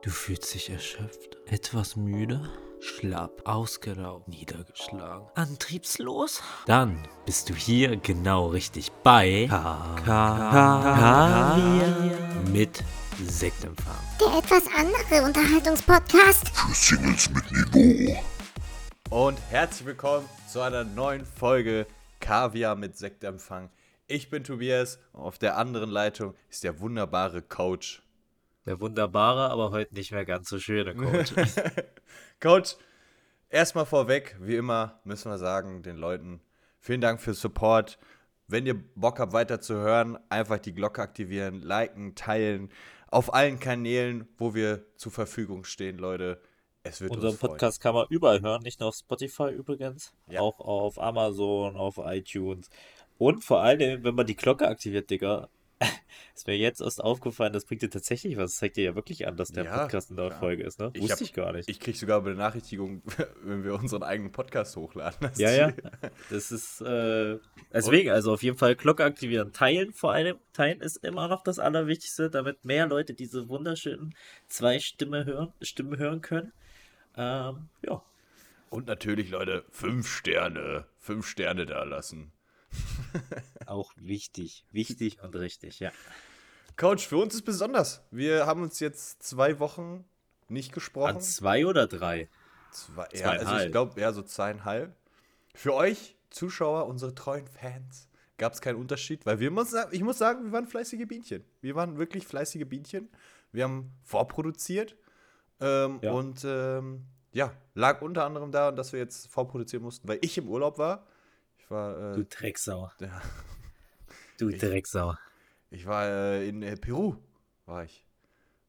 Du fühlst dich erschöpft, etwas müde, schlapp, ausgelaugt, niedergeschlagen, antriebslos? Dann bist du hier genau richtig bei Kaviar mit Sektempfang. Der etwas andere Unterhaltungspodcast. Für Singles mit Niveau. Und herzlich willkommen zu einer neuen Folge Kaviar mit Sektempfang. Ich bin Tobias und auf der anderen Leitung ist der wunderbare Coach. Der wunderbare, aber heute nicht mehr ganz so schöne Coach. Coach, erstmal vorweg, wie immer müssen wir sagen den Leuten, vielen Dank für Support. Wenn ihr Bock habt, weiter zu hören, einfach die Glocke aktivieren, liken, teilen. Auf allen Kanälen, wo wir zur Verfügung stehen, Leute. Es wird Unseren uns freuen. Podcast kann man überall hören, nicht nur auf Spotify übrigens, Ja. auch auf Amazon, auf iTunes. Und vor allem, wenn man die Glocke aktiviert, Digga, ist mir jetzt erst aufgefallen, das bringt dir tatsächlich was. Das zeigt dir ja wirklich an, dass der Ja, Podcast in der klar. Folge ist, ne? Ich Wusste hab- ich gar nicht. Ich krieg sogar Benachrichtigung, wenn wir unseren eigenen Podcast hochladen. Ja, ja. Das ist, äh, deswegen, also auf jeden Fall Glocke aktivieren. Teilen vor allem. Teilen ist immer noch das Allerwichtigste, damit mehr Leute diese wunderschönen zwei Stimme hören, Stimmen hören können. Ähm, ja. Und natürlich, Leute, fünf Sterne. Fünf Sterne da lassen. Auch wichtig. Wichtig und richtig, ja. Coach, für uns ist besonders. Wir haben uns jetzt zwei Wochen nicht gesprochen. An zwei oder drei? Zwei, ja, also ich glaube, ja, so zweieinhalb. Für euch, Zuschauer, unsere treuen Fans, gab es keinen Unterschied, weil wir muss, ich muss sagen, wir waren fleißige Bienchen. Wir waren wirklich fleißige Bienchen. Wir haben vorproduziert ähm, Ja. und ähm, ja, lag unter anderem daran, dass wir jetzt vorproduzieren mussten, weil ich im Urlaub war. Ich war, Du äh, Drecksau. ja, Du Drecksau. ich war äh, in äh, Peru, war ich.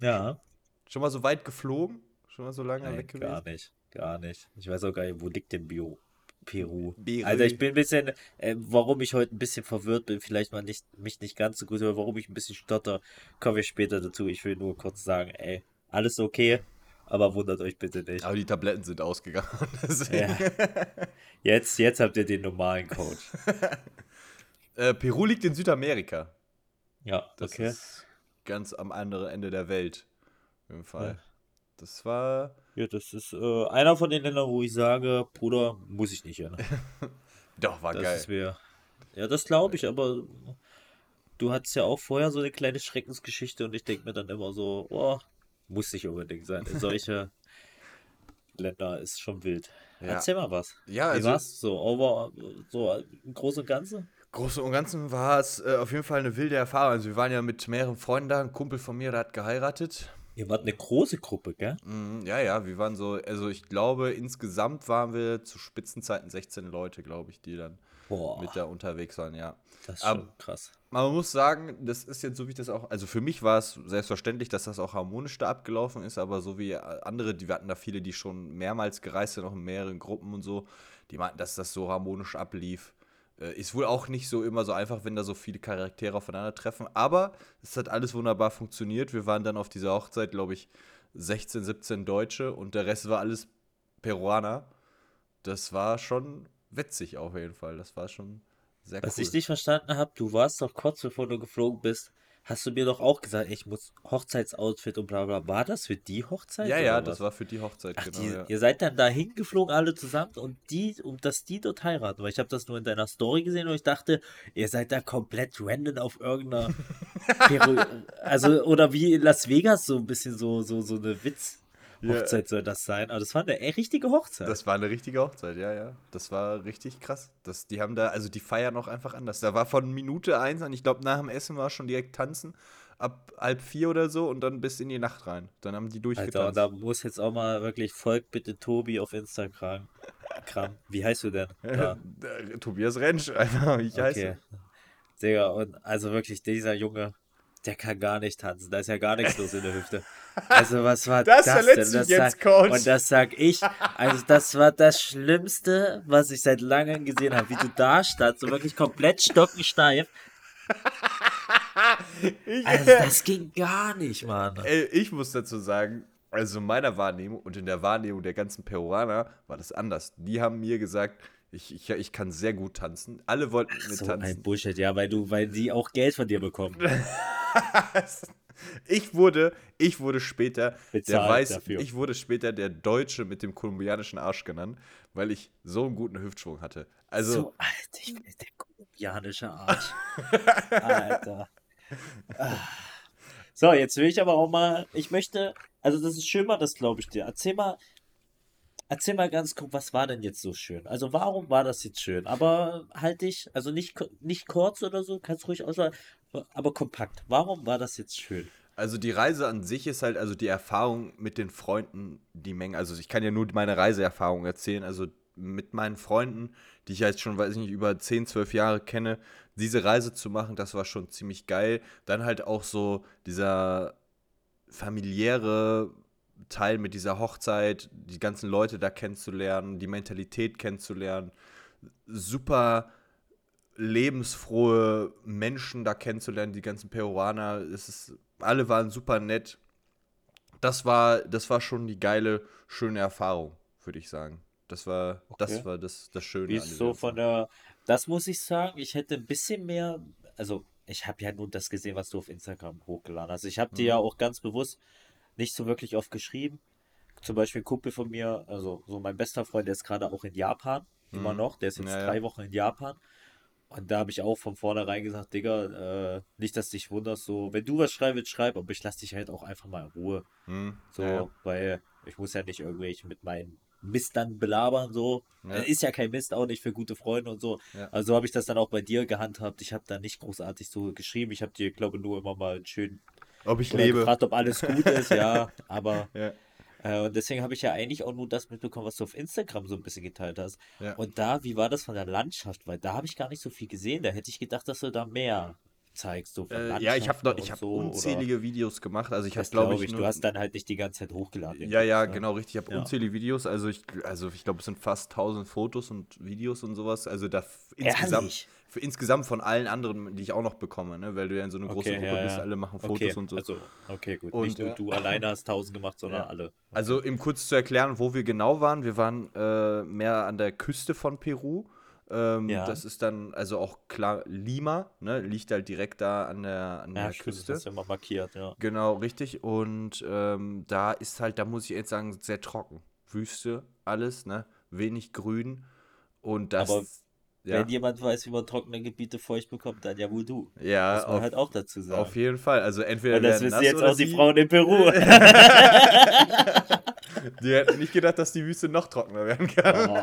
Ja. Schon mal so weit geflogen? Schon mal so lange Nein, weg gewesen? gar nicht. Gar nicht. Ich weiß auch gar nicht, wo liegt denn Bio? Peru. Peru. Also ich bin ein bisschen, äh, warum ich heute ein bisschen verwirrt bin, vielleicht mal nicht, mich nicht ganz so gut, aber warum ich ein bisschen stotter, kommen wir später dazu. Ich will nur kurz sagen, ey, alles okay, aber wundert euch bitte nicht. Aber die Tabletten sind ausgegangen. Ja. Jetzt, jetzt habt ihr den normalen Coach. Äh, Peru liegt in Südamerika. Ja, Das okay. ist ganz am anderen Ende der Welt. Auf jeden Fall. Ja. Das war. Ja, das ist äh, einer von den Ländern, wo ich sage, Bruder, muss ich nicht hin. Doch, war Das geil. ist mir. Ja, das glaube ich, aber du hattest ja auch vorher so eine kleine Schreckensgeschichte und ich denke mir dann immer so, oh, muss nicht unbedingt sein. In solche Länder ist schon wild. Ja. Erzähl mal was. Ja, Wie also- war's? So, over, so im Großen und Ganzen? Großen und Ganzen war es äh, auf jeden Fall eine wilde Erfahrung. Also, wir waren ja mit mehreren Freunden da. Ein Kumpel von mir, der hat geheiratet. Ihr wart eine große Gruppe, gell? Mhm, ja, ja, wir waren so. Also, ich glaube, insgesamt waren wir zu Spitzenzeiten 16 Leute, glaube ich, die dann Boah, mit da unterwegs waren, ja. das ist Ab- schon krass. Man muss sagen, das ist jetzt so, wie ich das auch. Also für mich war es selbstverständlich, dass das auch harmonisch da abgelaufen ist, aber so wie andere, die wir hatten da viele, die schon mehrmals gereist sind, auch in mehreren Gruppen und so, die meinten, dass das so harmonisch ablief. Äh, Ist wohl auch nicht so immer so einfach, wenn da so viele Charaktere aufeinandertreffen, aber es hat alles wunderbar funktioniert. Wir waren dann auf dieser Hochzeit, glaube ich, 16, 17 Deutsche und der Rest war alles Peruaner. Das war schon witzig auf jeden Fall. Das war schon sehr Was cool. ich nicht verstanden habe, du warst doch kurz bevor du geflogen bist, hast du mir doch auch gesagt, ich muss Hochzeitsoutfit und bla bla. War das für die Hochzeit? Ja, ja, was? das war für die Hochzeit, Ach, genau. die, ja. ihr seid dann da hingeflogen alle zusammen und die, um dass die dort heiraten, weil ich habe das nur in deiner Story gesehen und ich dachte, ihr seid da komplett random auf irgendeiner Peru also oder wie in Las Vegas so ein bisschen so so so eine Witz Hochzeit soll das sein, aber das war eine richtige Hochzeit. Das war eine richtige Hochzeit, ja, ja. Das war richtig krass. Das, die haben da, also die feiern auch einfach anders. Da war von Minute eins an, ich glaube, nach dem Essen war schon direkt tanzen, ab halb vier oder so und dann bis in die Nacht rein. Dann haben die Alter, durchgetanzt. und da muss jetzt auch mal wirklich folgt bitte Tobi auf Instagram. Kram. Wie heißt du denn? Da. Tobias Rentsch, einfach, wie ich heiße. Okay. Digga, und also wirklich, dieser Junge, der kann gar nicht tanzen. Da ist ja gar nichts los in der Hüfte. Also, was war Das das, denn? Das jetzt, Coach. Und das sag ich. Also, das war das Schlimmste, was ich seit langem gesehen habe. Wie du da standst, so wirklich komplett stockensteif. Also, das ging gar nicht, Mann. Ey, ich muss dazu sagen, also in meiner Wahrnehmung und in der Wahrnehmung der ganzen Peruaner war das anders. Die haben mir gesagt, Ich, ich, ich kann sehr gut tanzen. Alle wollten mit So tanzen. ein Bullshit, ja, weil du, weil die auch Geld von dir bekommen. Ich wurde, ich wurde später, der weiß, dafür. ich wurde später der Deutsche mit dem kolumbianischen Arsch genannt, weil ich so einen guten Hüftschwung hatte. Also, so alt, ich bin der kolumbianische Arsch. Alter. Ah. So, jetzt will ich aber auch mal, ich möchte, also das ist schön mal, das glaube ich dir. Erzähl mal, erzähl mal ganz kurz, was war denn jetzt so schön? Also warum war das jetzt schön? Aber halt dich, also nicht, nicht kurz oder so, kannst ruhig aussagen, aber kompakt. Warum war das jetzt schön? Also die Reise an sich ist halt, also die Erfahrung mit den Freunden, die Menge, also ich kann ja nur meine Reiseerfahrung erzählen, also mit meinen Freunden, die ich jetzt schon, weiß ich nicht, über 10, 12 Jahre kenne, diese Reise zu machen, das war schon ziemlich geil. Dann halt auch so dieser familiäre Teil mit dieser Hochzeit, die ganzen Leute da kennenzulernen, die Mentalität kennenzulernen, super lebensfrohe Menschen da kennenzulernen, die ganzen Peruaner, es ist, alle waren super nett. Das war, das war schon die geile, schöne Erfahrung, würde ich sagen. Das war, das Okay. war das, das Schöne. Wie ist so von der, das muss ich sagen, ich hätte ein bisschen mehr, also ich habe ja nur das gesehen, was du auf Instagram hochgeladen hast. Ich habe dir ja Mhm. auch ganz bewusst nicht so wirklich oft geschrieben. Zum Beispiel ein Kumpel von mir, also so mein bester Freund, der ist gerade auch in Japan, immer Mhm. noch, der ist jetzt Ja, ja. drei Wochen in Japan. Und da habe ich auch von vornherein gesagt, Digga, äh, nicht, dass dich wunderst, so, wenn du was schreiben willst, schreib, aber ich lasse dich halt auch einfach mal in Ruhe. Hm, So, ja, weil ich muss ja nicht irgendwelche mit meinen Mist dann belabern, so. Ja. Äh, Ist ja kein Mist, auch nicht für gute Freunde und so. Ja. Also habe ich das dann auch bei dir gehandhabt. Ich habe da nicht großartig so geschrieben. Ich habe dir, glaube ich, nur immer mal einen schönen Ob ich lebe. gefragt, ob alles gut ist, ja. Aber Ja. Äh, und deswegen habe ich ja eigentlich auch nur das mitbekommen, was du auf Instagram so ein bisschen geteilt hast. Ja. Und da, wie war das von der Landschaft? Weil da habe ich gar nicht so viel gesehen. Da hätte ich gedacht, dass du da mehr zeigst, so Äh, ja, ich habe noch, ich habe so, oder- unzählige Videos gemacht. Also ich habe, glaube glaube ich, nur, Du hast dann halt nicht die ganze Zeit hochgeladen. den Ja, ja, ne? genau, richtig. Ich habe Ja. unzählige Videos. Also ich, also ich glaube, es sind fast 1000 Fotos und Videos und sowas. Also da insgesamt, für insgesamt von allen anderen, die ich auch noch bekomme, ne? weil du ja in so großen Okay, Gruppe ja, bist, alle machen Fotos Okay, und so. Also, okay, gut. Und, nicht nur äh, du alleine hast tausend gemacht, sondern alle. Also, um kurz zu erklären, wo wir genau waren. Wir waren äh, mehr an der Küste von Peru. Ähm, Ja. Das ist dann, also auch klar, Lima, ne? liegt halt direkt da an der, an Ja, der stimmt, Küste. das hast du immer markiert, ja. Genau, richtig. Und ähm, da ist halt, da muss ich jetzt sagen, sehr trocken. Wüste, alles, ne? Wenig Grün. Und das. Aber ja, Wenn jemand weiß, wie man trockene Gebiete feucht bekommt, dann ja wohl du. ja Muss man auf, halt auch dazu sagen. auf jeden Fall. Also entweder Und das wissen jetzt auch die. Frauen in Peru. Die hätten nicht gedacht, dass die Wüste noch trockener werden kann. Oh.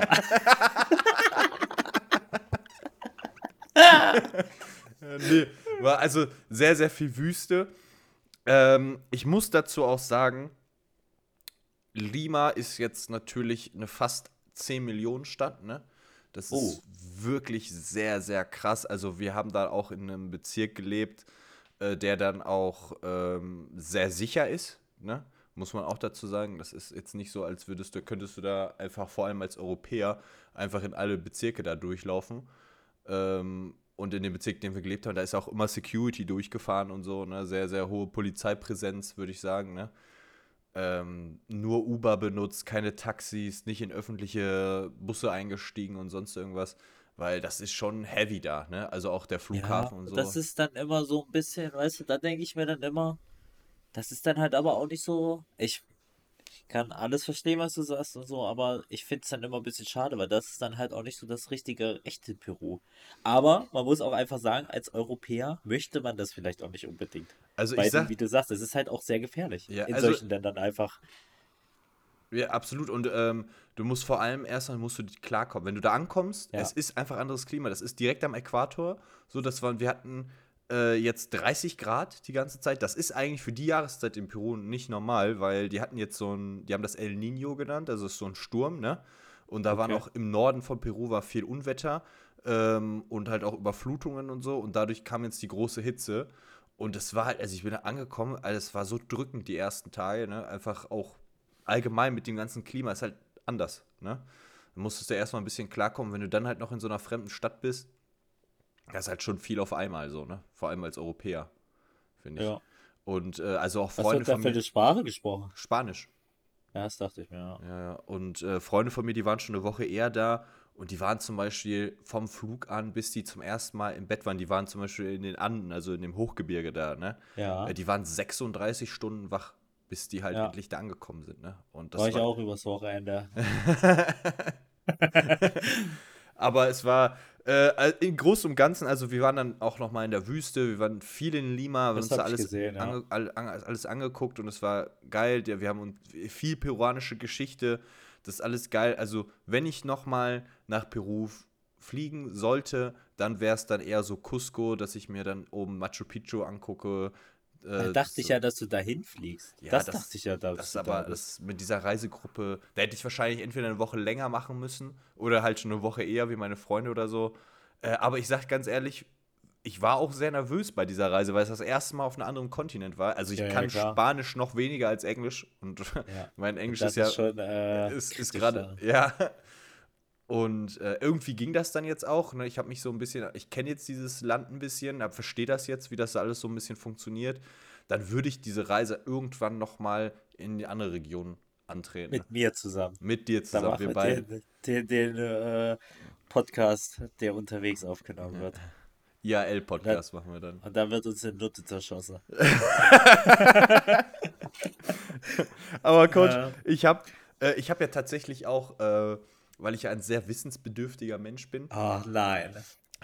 nee, war also sehr, sehr viel Wüste. Ähm, ich muss dazu auch sagen, Lima ist jetzt natürlich eine fast 10 Millionen Stadt, ne? Das Oh. ist wirklich sehr, sehr krass. Also wir haben da auch in einem Bezirk gelebt, äh, der dann auch ähm, sehr sicher ist, ne? Muss man auch dazu sagen. Das ist jetzt nicht so, als würdest du, könntest du da einfach vor allem als Europäer einfach in alle Bezirke da durchlaufen. Ähm, und in dem Bezirk, in dem wir gelebt haben, da ist auch immer Security durchgefahren und so, ne? Sehr, sehr hohe Polizeipräsenz, würde ich sagen, ne? Ähm, nur Uber benutzt, keine Taxis, nicht in öffentliche Busse eingestiegen und sonst irgendwas, weil das ist schon heavy da, ne? Also auch der Ja, Flughafen und so. das ist dann immer so ein bisschen, weißt du, da denke ich mir dann immer, das ist dann halt aber auch nicht so, ich kann alles verstehen, was du sagst und so, aber ich finde es dann immer ein bisschen schade, weil das ist dann halt auch nicht so das richtige, echte Peru. Aber man muss auch einfach sagen, als Europäer möchte man das vielleicht auch nicht unbedingt. also Weil, ich sag, wie du sagst, es ist halt auch sehr gefährlich, Ja, in also- solchen Ländern einfach. Ja, absolut. Und ähm, du musst vor allem erstmal musst du klarkommen. Wenn du da ankommst, Ja. es ist einfach anderes Klima. Das ist direkt am Äquator. So, dass wir, wir hatten äh, jetzt 30 Grad die ganze Zeit. Das ist eigentlich für die Jahreszeit in Peru nicht normal, weil die hatten jetzt so ein, die haben das El Nino genannt, also es ist so ein Sturm, ne? Und da waren Okay. auch im Norden von Peru war viel Unwetter ähm, und halt auch Überflutungen und so. Und dadurch kam jetzt die große Hitze. Und es war halt, also ich bin da angekommen, also es war so drückend die ersten Tage, ne? Einfach auch allgemein mit dem ganzen Klima ist halt anders, ne? Da musstest du erstmal ein bisschen klarkommen, wenn du dann halt noch in so einer fremden Stadt bist. Das ist halt schon viel auf einmal so, ne? Vor allem als Europäer, finde ich. Ja. Und äh, also auch Freunde wird da von für mir. Sprache gesprochen? Spanisch. Ja, das dachte ich mir, ja. Ja. Und äh, Freunde von mir, die waren schon eine Woche eher da Und die waren zum Beispiel vom Flug an, bis die zum ersten Mal im Bett waren, die waren zum Beispiel in den Anden, also in dem Hochgebirge da, ne? Ja. Äh, Die waren 36 Stunden wach, bis die halt Ja. endlich da angekommen sind, ne? Und das war ich auch übers Wochenende. Aber es war äh, im Großen und Ganzen, also wir waren dann auch noch mal in der Wüste, wir waren viel in Lima, wir haben uns da alles, gesehen, ja. ange, all, an, alles angeguckt und es war geil. Ja, Wir haben uns viel peruanische Geschichte, das ist alles geil. Also wenn ich noch mal nach Peru fliegen sollte, dann wäre es dann eher so Cusco, dass ich mir dann oben Machu Picchu angucke. Da äh, dachte ich so- ja, dass du dahin fliegst. Ja, das, das- dachte ich ja, dass Das du aber, da das mit dieser Reisegruppe, da hätte ich wahrscheinlich entweder eine Woche länger machen müssen oder halt schon eine Woche eher wie meine Freunde oder so. Äh, aber ich sag ganz ehrlich, ich war auch sehr nervös bei dieser Reise, weil es das erste Mal auf einem anderen Kontinent war. Also ich Ja, ja, kann klar. Spanisch noch weniger als Englisch und Ja. mein Englisch ist ja schon, äh, ist, ist gerade da. ja. Und äh, irgendwie ging das dann jetzt auch. Ne? Ich habe mich so ein bisschen, ich kenne jetzt dieses Land ein bisschen, verstehe das jetzt, wie das alles so ein bisschen funktioniert. Dann würde ich diese Reise irgendwann noch mal in die andere Region antreten. Mit mir zusammen. Mit dir zusammen, wir beide. den, den, den äh, Podcast, der unterwegs aufgenommen wird. IAL-Podcast machen wir dann. Und dann wird uns in Nutte zerschossen. Aber Coach, Ja. ich habe äh, ich hab ja tatsächlich auch, äh, weil ich ja ein sehr wissensbedürftiger Mensch bin, Ach nein.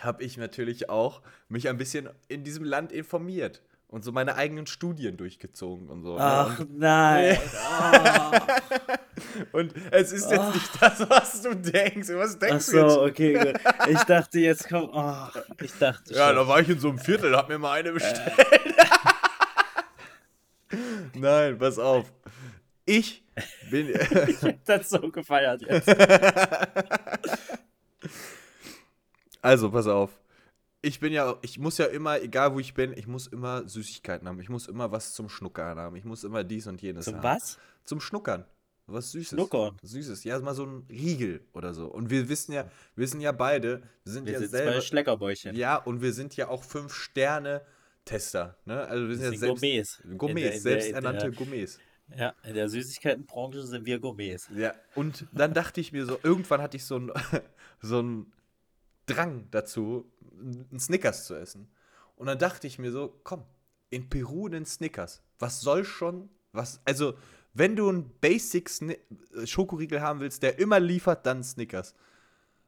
habe ich natürlich auch mich ein bisschen in diesem Land informiert und so meine eigenen Studien durchgezogen und so. ne? Ach Und, nein. Ah. und es ist jetzt nicht das, was du denkst. Was Ach denkst du jetzt? so, okay, gut. Ich dachte, jetzt kommt. Oh, ich dachte Ja, schon. da war ich in so einem Viertel, hab mir mal eine bestellt. Nein, pass auf. Ich bin. Ich hab das so gefeiert jetzt. Also, pass auf. Ich bin ja, ich muss ja immer, egal wo ich bin, ich muss immer Süßigkeiten haben. Ich muss immer was zum Schnuckern haben. Ich muss immer dies und jenes Zum haben. was? Zum Schnuckern. Was Süßes. Schnuckern? Süßes. Ja, mal so ein Riegel oder so. Und wir wissen ja, wir wissen ja beide, wir sind Wir ja sind selber. zwei Schleckerbäuchchen. Ja, und wir sind ja auch fünf Sterne Tester, ne? Also wir sind, Wir ja sind selbst Gourmets. Gourmets, selbsternannte Gourmets. Ja, in der Süßigkeitenbranche sind wir Gourmets. Ja, und dann dachte ich mir so, irgendwann hatte ich so einen so einen Drang dazu, einen Snickers zu essen. Und dann dachte ich mir so, komm, in Peru einen Snickers. Was soll schon, was, also, wenn du einen Basic Sni äh, Schokoriegel haben willst, der immer liefert, dann Snickers.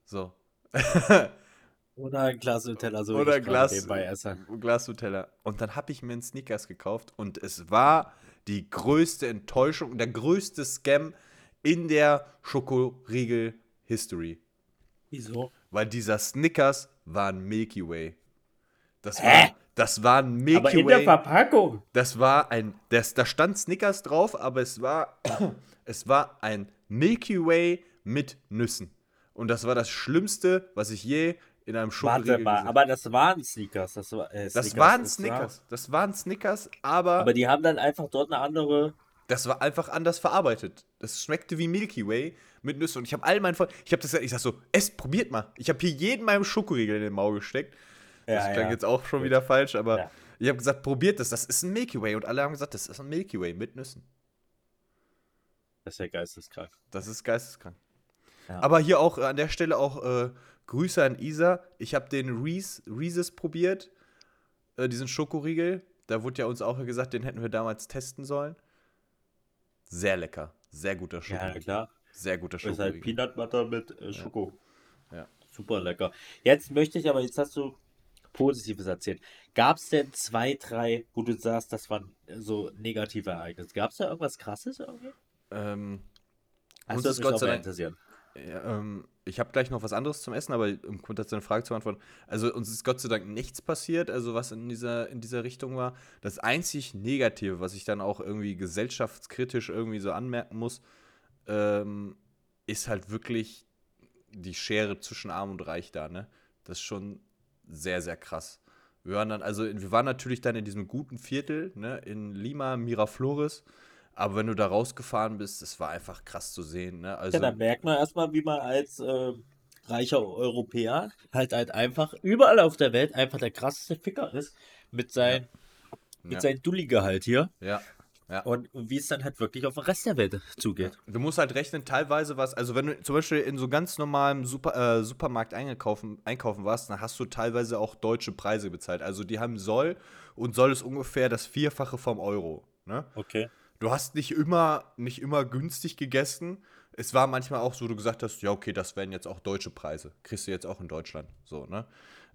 So. Oder ein Glas Nutella, so Oder Glas, nebenbei esse. Glas Nutella. Und dann habe ich mir einen Snickers gekauft und es war die größte Enttäuschung, der größte Scam in der Schokoriegel-History. Wieso? Weil dieser Snickers war ein Milky Way. Das Hä? war, das war ein Milky Aber in der Way. Verpackung. Das war ein, das, da stand Snickers drauf, aber es war, es war ein Milky Way mit Nüssen. Und das war das Schlimmste, was ich je in einem Schokoriegel Warte mal, aber das waren Snickers. Das, war, äh, Das Snickers, waren das Snickers. Das waren Snickers, aber, Aber die haben dann einfach dort eine andere. das war einfach anders verarbeitet. Das schmeckte wie Milky Way mit Nüssen. Und ich habe all meinen Freunden, ich habe das gesagt, ich sag so, esst, probiert mal. Ich habe hier jeden meinem Schokoriegel in den Maul gesteckt. Das Ja, klang ja. jetzt auch schon Gut. wieder falsch, aber Ja. ich habe gesagt, probiert das, das ist ein Milky Way. Und alle haben gesagt, das ist ein Milky Way mit Nüssen. Das ist ja geisteskrank. Das ist geisteskrank. Aber hier auch äh, an der Stelle auch äh, Grüße an Isa. Ich habe den Reese, Reese's probiert, äh, diesen Schokoriegel. Da wurde ja uns auch gesagt, den hätten wir damals testen sollen. Sehr lecker. Sehr guter Ja, Schokoriegel. na klar. Sehr guter Das ist halt Schokoriegel. Peanut Butter mit äh, Schoko. Ja. Super lecker. Jetzt möchte ich aber, jetzt hast du Positives erzählt. Gab es denn zwei, drei, wo du sagst, das waren so negative Ereignisse? Gab es da irgendwas krasses irgendwie? Ähm, Das uns ist mich Gott auch sei Dank, interessieren. Ja, ähm, ich habe gleich noch was anderes zum Essen, aber um kurz dazu eine Frage zu beantworten. Also uns ist Gott sei Dank nichts passiert, also was in dieser, in dieser Richtung war. Das einzig Negative, was ich dann auch irgendwie gesellschaftskritisch irgendwie so anmerken muss, ähm, ist halt wirklich die Schere zwischen Arm und Reich da, ne? Das ist schon sehr, sehr krass. Wir waren dann, also wir waren natürlich dann in diesem guten Viertel, ne, in Lima, Miraflores. Aber wenn du da rausgefahren bist, das war einfach krass zu sehen, ne? Also, Ja, dann merkt man erstmal, wie man als äh, reicher Europäer halt halt einfach überall auf der Welt einfach der krasseste Ficker ist mit, sein, mit Ja. seinem Dulli-Gehalt hier. Ja, Ja. Und, wie es dann halt wirklich auf den Rest der Welt zugeht. Du musst halt rechnen, teilweise was, also wenn du zum Beispiel in so ganz normalem Super, äh, Supermarkt eingekaufen, einkaufen warst, dann hast du teilweise auch deutsche Preise bezahlt. Also die haben Soll und Soll ist ungefähr das Vierfache vom Euro. Ne? Okay. Du hast nicht immer, nicht immer günstig gegessen. Es war manchmal auch so, du gesagt hast, ja, okay, das wären jetzt auch deutsche Preise. Kriegst du jetzt auch in Deutschland. So, ne?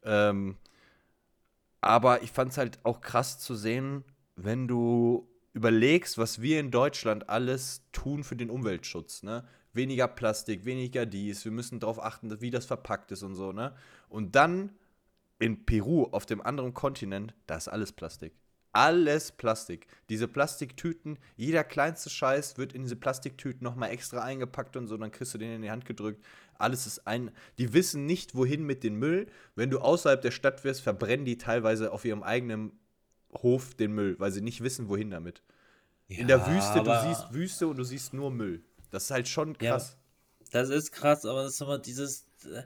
Ähm, aber ich fand es halt auch krass zu sehen, wenn du überlegst, was wir in Deutschland alles tun für den Umweltschutz, ne? Weniger Plastik, weniger dies, wir müssen darauf achten, wie das verpackt ist und so, ne? Und dann in Peru, auf dem anderen Kontinent, da ist alles Plastik. Alles Plastik. Diese Plastiktüten, jeder kleinste Scheiß wird in diese Plastiktüten nochmal extra eingepackt und so, dann kriegst du den in die Hand gedrückt. Alles ist ein. Die wissen nicht, wohin mit dem Müll. Wenn du außerhalb der Stadt wirst, verbrennen die teilweise auf ihrem eigenen Hof den Müll, weil sie nicht wissen, wohin damit. in der Wüste, du siehst Wüste und du siehst nur Müll. Das ist halt schon Ja. krass. Das ist krass, aber das ist immer dieses. äh,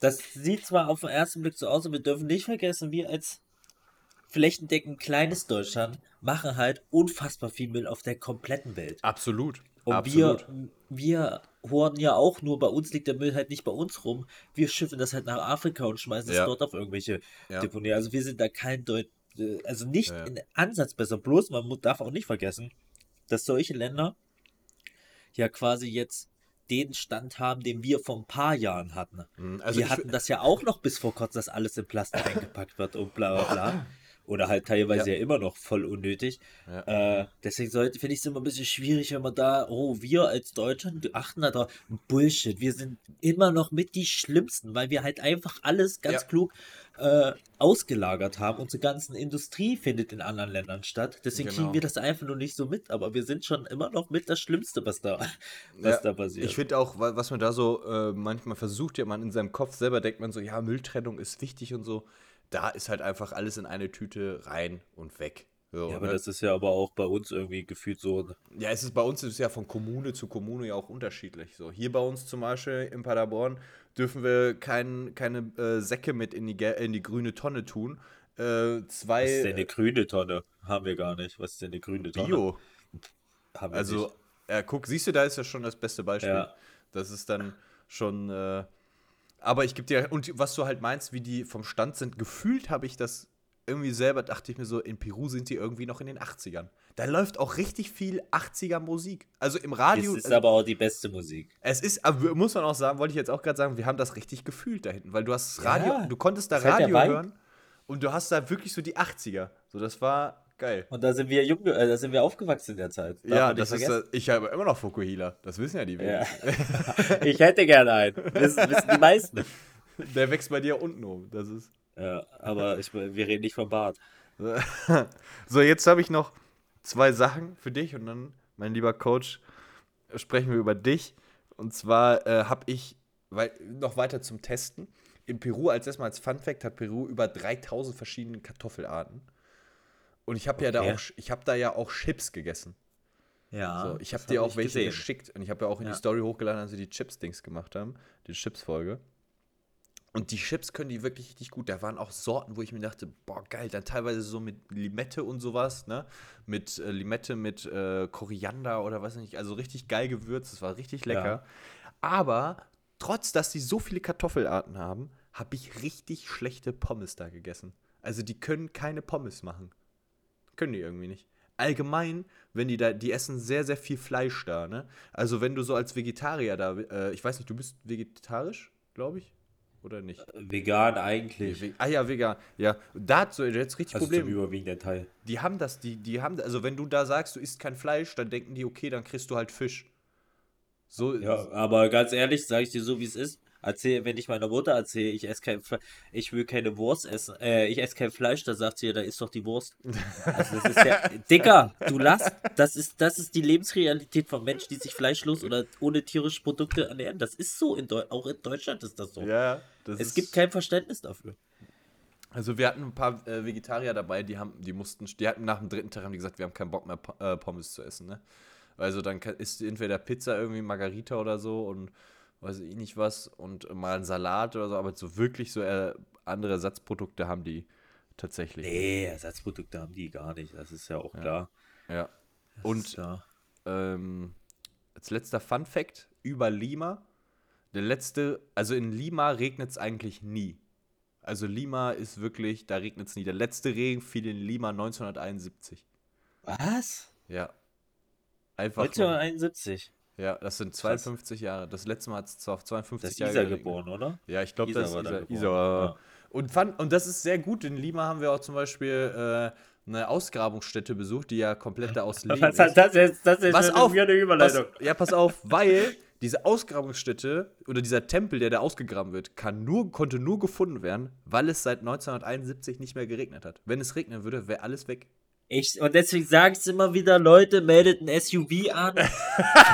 Das sieht zwar auf den ersten Blick so aus, aber wir dürfen nicht vergessen, wir als flächendeckend kleines Deutschland machen halt unfassbar viel Müll auf der kompletten Welt. Absolut. Und Absolut. wir, wir horten ja auch nur, bei uns liegt der Müll halt nicht bei uns rum. Wir schiffen das halt nach Afrika und schmeißen es Ja. dort auf irgendwelche Ja. Deponien. Also wir sind da kein Deut äh, also nicht Ja, in Ansatz besser. Bloß man darf auch nicht vergessen, dass solche Länder ja quasi jetzt den Stand haben, den wir vor ein paar Jahren hatten. Mhm, also wir hatten das ja auch noch bis vor kurzem, dass alles in Plastik eingepackt wird und bla bla bla. Oder halt teilweise Ja. ja, immer noch voll unnötig. Ja. Äh, deswegen finde ich es immer ein bisschen schwierig, wenn man da, oh, wir als Deutschland achten da drauf. Bullshit, wir sind immer noch mit die Schlimmsten, weil wir halt einfach alles ganz Ja. klug äh, ausgelagert haben. Unsere ganzen Industrie findet in anderen Ländern statt. Deswegen Genau. kriegen wir das einfach nur nicht so mit. Aber wir sind schon immer noch mit das Schlimmste, was da, was Ja, da passiert. Ich finde auch, wa- was man da so äh, manchmal versucht, ja, man in seinem Kopf selber denkt man so, ja, Mülltrennung ist wichtig und so. Da ist halt einfach alles in eine Tüte rein und weg. So, ja, aber ne? das ist ja aber auch bei uns irgendwie gefühlt so. ja, es ist bei uns ist es ja von Kommune zu Kommune ja auch unterschiedlich. So, hier bei uns zum Beispiel in Paderborn dürfen wir kein, keine äh, Säcke mit in die, in die grüne Tonne tun. Äh, zwei Was ist denn eine grüne Tonne? Haben wir gar nicht. Was ist denn eine grüne Tonne? Bio. Haben wir Also, nicht. ja, guck, siehst du, da ist ja schon das beste Beispiel. Ja. Das ist dann schon. Äh, aber ich gebe dir, und was du halt meinst, wie die vom Stand sind, gefühlt habe ich das irgendwie selber, dachte ich mir so, in Peru sind die irgendwie noch in den 80ern. Da läuft auch richtig viel 80er Musik. Also im Radio. Das ist aber auch die beste Musik. es ist, aber muss man auch sagen, wollte ich jetzt auch gerade sagen, wir haben das richtig gefühlt da hinten, weil du hast das Ja. Radio, du konntest da Radio hören und du hast da wirklich so die 80er. So, das war geil. Und da sind wir jung, äh, da sind wir aufgewachsen in der Zeit. Darf ja, das ist, vergessen. äh, ich habe immer noch Fukuhila. Das wissen ja die Ja. wenigsten. ich hätte gerne einen. Wissen, wissen die meisten. Der wächst bei dir unten um. Das ist. Ja, aber ich, wir reden nicht vom Bart. So, jetzt habe ich noch zwei Sachen für dich und dann, mein lieber Coach, sprechen wir über dich. Und zwar äh, habe ich, weil, noch weiter zum Testen. In Peru, als erstmal als Fun Fact, hat Peru über 3000 verschiedene Kartoffelarten. Und ich habe ja da Okay. auch, ich habe da ja auch Chips gegessen. Ja. So, ich habe dir hab auch welche gesehen. geschickt und ich habe ja auch in Ja. die Story hochgeladen, als sie die Chips-Dings gemacht haben, die Chips-Folge. Und die Chips können die wirklich richtig gut. Da waren auch Sorten, wo ich mir dachte, boah, geil, dann teilweise so mit Limette und sowas, ne? Mit äh, Limette, mit äh, Koriander oder was weiß ich, also richtig geil gewürzt, das war richtig lecker. Ja. Aber trotz, dass die so viele Kartoffelarten haben, habe ich richtig schlechte Pommes da gegessen. Also die können keine Pommes machen. Können die irgendwie nicht. Allgemein, wenn die da, die essen sehr, sehr viel Fleisch da, ne? Also wenn du so als Vegetarier da, äh, ich weiß nicht, du bist vegetarisch, glaube ich? Oder nicht? Vegan eigentlich. Ve- ah ja, vegan. Ja, da hat so jetzt richtig Also zum Problem. überwiegenden Teil. Die haben das, die, die haben, also wenn du da sagst, du isst kein Fleisch, dann denken die, okay, dann kriegst du halt Fisch. So, Ja, aber ganz ehrlich, sage ich dir so, wie es ist. Erzähl, wenn ich meiner Mutter erzähle, ich esse kein Fle ich will keine Wurst essen, äh, ich esse kein Fleisch, da sagt sie ja, da ist doch die Wurst. Also das ist ja, Dicker, du lass, das ist, das ist die Lebensrealität von Menschen, die sich fleischlos oder ohne tierische Produkte ernähren. Das ist so, in Deu auch in Deutschland ist das so. ja, das es ist, gibt kein Verständnis dafür. Also wir hatten ein paar äh, Vegetarier dabei, die haben, die mussten, die hatten nach dem dritten Tag haben die gesagt, wir haben keinen Bock mehr Po- äh, Pommes zu essen, ne? Also dann kann, isst entweder Pizza irgendwie Margarita oder so und weiß ich nicht was und mal ein Salat oder so, aber so wirklich so äh, andere Ersatzprodukte haben die tatsächlich. Nee, Ersatzprodukte haben die gar nicht, das ist ja auch klar. Ja. Und ja. ähm, als letzter Fun Fact über Lima. Der letzte, also in Lima regnet es eigentlich nie. Also Lima ist wirklich, da regnet es nie. Der letzte Regen fiel in Lima 1971. Was? Ja. Einfach. nur- 1971. Ja, das sind 52 Jahre. Das letzte Mal hat es auf 52 Das ist Jahre Isa geboren, oder? Ja, ich glaube, das ist Isa. Isa war- ja. und, fand, und das ist sehr gut. In Lima haben wir auch zum Beispiel äh, eine Ausgrabungsstätte besucht, die ja komplett da aus Lehm Was ist. das jetzt? Das ist Pass auf, eine pass, Überleitung. ja, pass auf, weil diese Ausgrabungsstätte oder dieser Tempel, der da ausgegraben wird, kann nur, konnte nur gefunden werden, weil es seit 1971 nicht mehr geregnet hat. Wenn es regnen würde, wäre alles weg. Ich, und deswegen sage ich immer wieder, Leute, meldet ein SUV an,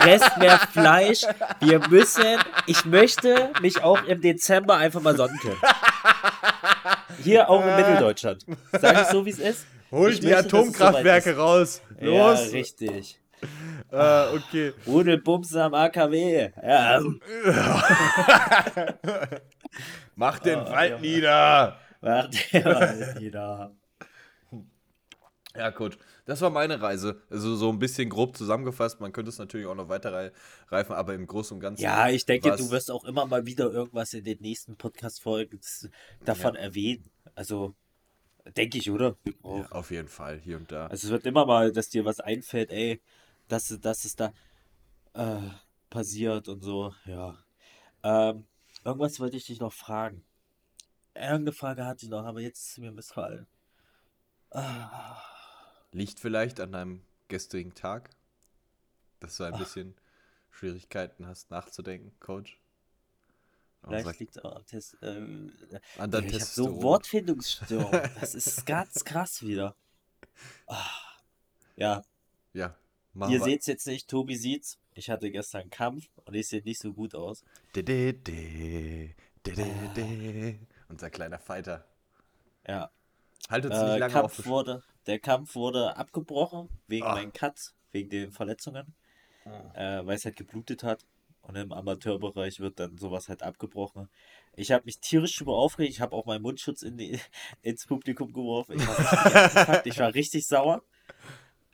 fresst mehr Fleisch. Wir müssen, ich möchte mich auch im Dezember einfach mal sonnen können. Hier auch in Mitteldeutschland. Sag ich so, wie es ist? Holt Ich die möchte, Atomkraftwerke soweit raus. Los. Ja, richtig. Ah, okay. Rudelbums am AKW. Ja, Mach den Ah, Wald ja. nieder. macht der wieder. Ja, gut. Das war meine Reise. Also so ein bisschen grob zusammengefasst. Man könnte es natürlich auch noch weiter rei- reifen, aber im Großen und Ganzen. Ja, ich denke, du wirst auch immer mal wieder irgendwas in den nächsten Podcast-Folgen davon erwähnen. Also, denke ich, oder? Oh. Ja, auf jeden Fall, hier und da. Also, es wird immer mal, dass dir was einfällt, ey, dass, dass es da äh, passiert und so, ja. Ähm, irgendwas wollte ich dich noch fragen. Irgendeine Frage hatte ich noch, aber jetzt ist mir missfallen. Ah, Liegt vielleicht an deinem gestrigen Tag, dass du ein bisschen Schwierigkeiten hast nachzudenken, Coach. Vielleicht liegt es auch am Test. Ähm, an deinem ich habe so Wortfindungsstörung. Das ist ganz krass wieder. Ah. Ja, Ja, ihr seht es jetzt nicht, Tobi sieht's. Ich hatte gestern einen Kampf und ich sehe nicht so gut aus. De, de, de, de, de, de. Unser kleiner Fighter. Ja, Halt uns nicht äh, lange Kampf auf. wurde, der Kampf wurde abgebrochen wegen Ah. meinen Cuts, wegen den Verletzungen, Ah. äh, weil es halt geblutet hat. Und im Amateurbereich wird dann sowas halt abgebrochen. Ich habe mich tierisch drüber aufgeregt. Ich habe auch meinen Mundschutz in die, ins Publikum geworfen. Ich war, ich war richtig sauer.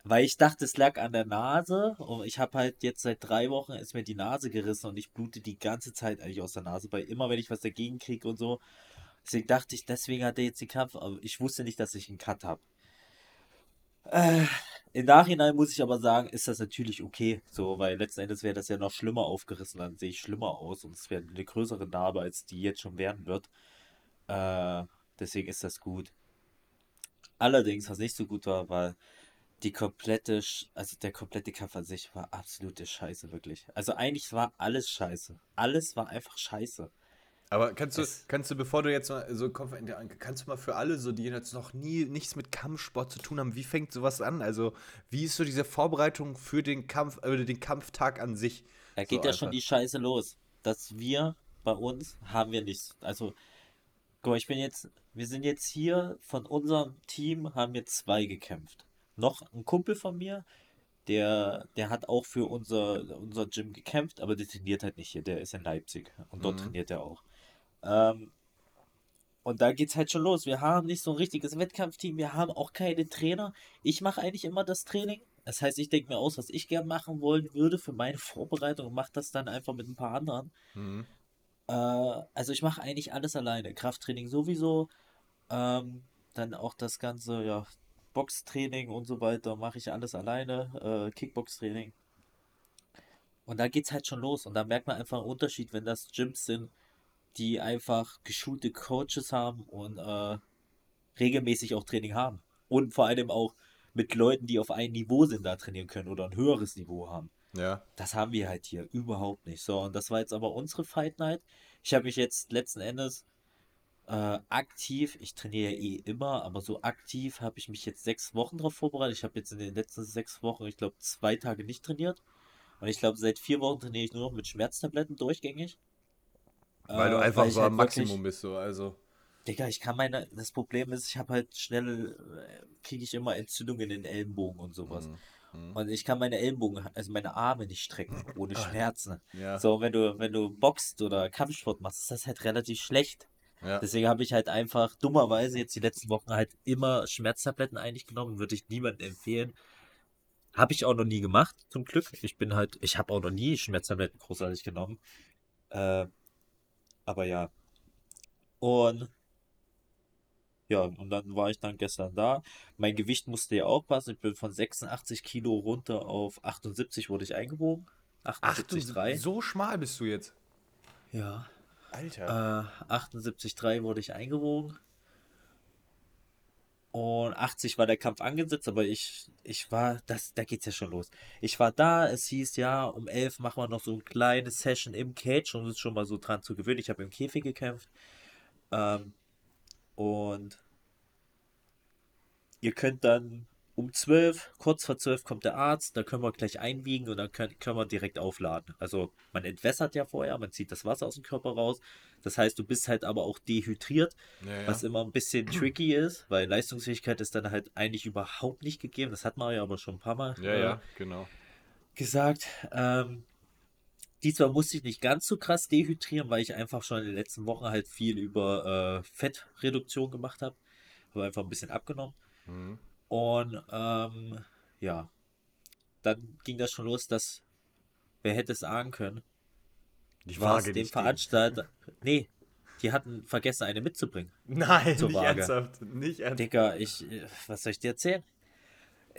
Weil ich dachte, es lag an der Nase. Und ich habe halt jetzt seit drei Wochen ist mir die Nase gerissen und ich blute die ganze Zeit eigentlich aus der Nase. Weil immer, wenn ich was dagegen kriege und so. Deswegen dachte ich, deswegen hat er jetzt den Kampf. Aber ich wusste nicht, dass ich einen Cut habe. Äh, Im Nachhinein muss ich aber sagen, ist das natürlich okay. So, weil letzten Endes wäre das ja noch schlimmer aufgerissen. Dann sehe ich schlimmer aus und es wäre eine größere Narbe, als die jetzt schon werden wird. Äh, deswegen ist das gut. Allerdings, was nicht so gut war, war die komplette, also der komplette Kampf an sich war absolute Scheiße, wirklich. Also eigentlich war alles scheiße. Alles war einfach scheiße. Aber kannst du, Es- kannst du, bevor du jetzt mal so komm, kannst du mal für alle, so die jetzt noch nie nichts mit Kampfsport zu tun haben, wie fängt sowas an? Also, wie ist so diese Vorbereitung für den Kampf, äh, den Kampftag an sich? Da So geht ja schon einfach. die Scheiße los. Dass wir bei uns haben wir nichts. Also, guck mal, ich bin jetzt, wir sind jetzt hier von unserem Team, haben wir zwei gekämpft. Noch ein Kumpel von mir, der, der hat auch für unser, unser Gym gekämpft, aber der trainiert halt nicht hier. Der ist in Leipzig und dort Mhm. trainiert er auch. Ähm, und da geht's halt schon los. Wir haben nicht so ein richtiges Wettkampfteam, wir haben auch keine Trainer. Ich mache eigentlich immer das Training. Das heißt, ich denke mir aus, was ich gern machen wollen würde für meine Vorbereitung und mache das dann einfach mit ein paar anderen. Mhm. Äh, also ich mache eigentlich alles alleine. Krafttraining sowieso. Ähm, dann auch das ganze, ja, Boxtraining und so weiter mache ich alles alleine. Äh, Kickboxtraining. Und da geht's halt schon los. Und da merkt man einfach einen Unterschied, wenn das Gyms sind, die einfach geschulte Coaches haben und äh, regelmäßig auch Training haben. Und vor allem auch mit Leuten, die auf einem Niveau sind, da trainieren können oder ein höheres Niveau haben. Ja. Das haben wir halt hier überhaupt nicht. So, und das war jetzt aber unsere Fight Night. Ich habe mich jetzt letzten Endes äh, aktiv, ich trainiere ja eh immer, aber so aktiv habe ich mich jetzt sechs Wochen darauf vorbereitet. Ich habe jetzt in den letzten sechs Wochen, ich glaube, zwei Tage nicht trainiert. Und ich glaube, seit vier Wochen trainiere ich nur noch mit Schmerztabletten durchgängig. Weil du Äh, einfach ich so am halt wirklich- Maximum bist, so, also. Digga, ich kann meine, das Problem ist, ich habe halt schnell, äh, kriege ich immer Entzündungen in den Ellenbogen und sowas. Mhm. Mhm. Und ich kann meine Ellenbogen, also meine Arme nicht strecken, ohne Schmerzen. Ja. So, wenn du, wenn du boxt oder Kampfsport machst, ist das halt relativ schlecht. ja. Deswegen habe ich halt einfach dummerweise jetzt die letzten Wochen halt immer Schmerztabletten eigentlich genommen. Würde ich niemandem empfehlen. Habe ich auch noch nie gemacht, zum Glück. Ich bin halt, ich habe auch noch nie Schmerztabletten großartig genommen. Äh, aber ja. Und ja, und dann war ich dann gestern da. Mein Gewicht musste ja auch passen. Ich bin von 86 Kilo runter auf 78 wurde ich du, 78,3. so schmal bist du jetzt. Ja. Alter. Äh, 78,3 wurde ich eingewogen. Und 80 war der Kampf angesetzt, aber ich, ich war, das, da geht's ja schon los. Ich war da, es hieß ja, um 11 machen wir noch so eine kleine Session im Cage, um uns schon mal so dran zu gewöhnen. Ich habe im Käfig gekämpft. Ähm, und ihr könnt dann um 12, kurz vor 12 kommt der Arzt, da können wir gleich einwiegen und dann können, können wir direkt aufladen. Also man entwässert ja vorher, man zieht das Wasser aus dem Körper raus. Das heißt, du bist halt aber auch dehydriert, Ja, ja. was immer ein bisschen tricky ist, weil Leistungsfähigkeit ist dann halt eigentlich überhaupt nicht gegeben. Das hat man ja aber schon ein paar Mal ja, äh, ja, genau. gesagt. Ähm, diesmal musste ich nicht ganz so krass dehydrieren, weil ich einfach schon in den letzten Wochen halt viel über äh, Fettreduktion gemacht habe. Habe einfach ein bisschen abgenommen. Mhm. Und ähm, ja, dann ging das schon los, dass wer hätte es ahnen können, was Waage dem. Veranstalter. Nee, die hatten vergessen, eine mitzubringen. Nein, nicht ernsthaft. Nicht ernsthaft. Digga, ich, äh, was soll ich dir erzählen?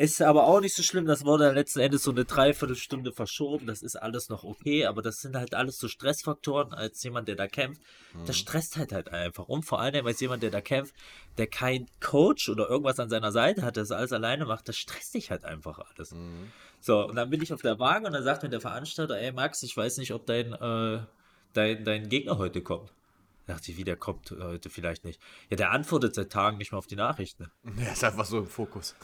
Ist aber auch nicht so schlimm, das wurde dann letzten Endes so eine Dreiviertelstunde verschoben, das ist alles noch okay, aber das sind halt alles so Stressfaktoren als jemand, der da kämpft. Das stresst halt halt einfach. Und vor allem als jemand, der da kämpft, der kein Coach oder irgendwas an seiner Seite hat, der das alles alleine macht, das stresst dich halt einfach alles. Mhm. So, und dann bin ich auf der Waage und dann sagt mir der Veranstalter, ey Max, ich weiß nicht, ob dein, äh, dein, dein Gegner heute kommt. Da dachte ich, wie der kommt äh, heute vielleicht nicht. Ja, der antwortet seit Tagen nicht mehr auf die Nachrichten. Der ist einfach so im Fokus.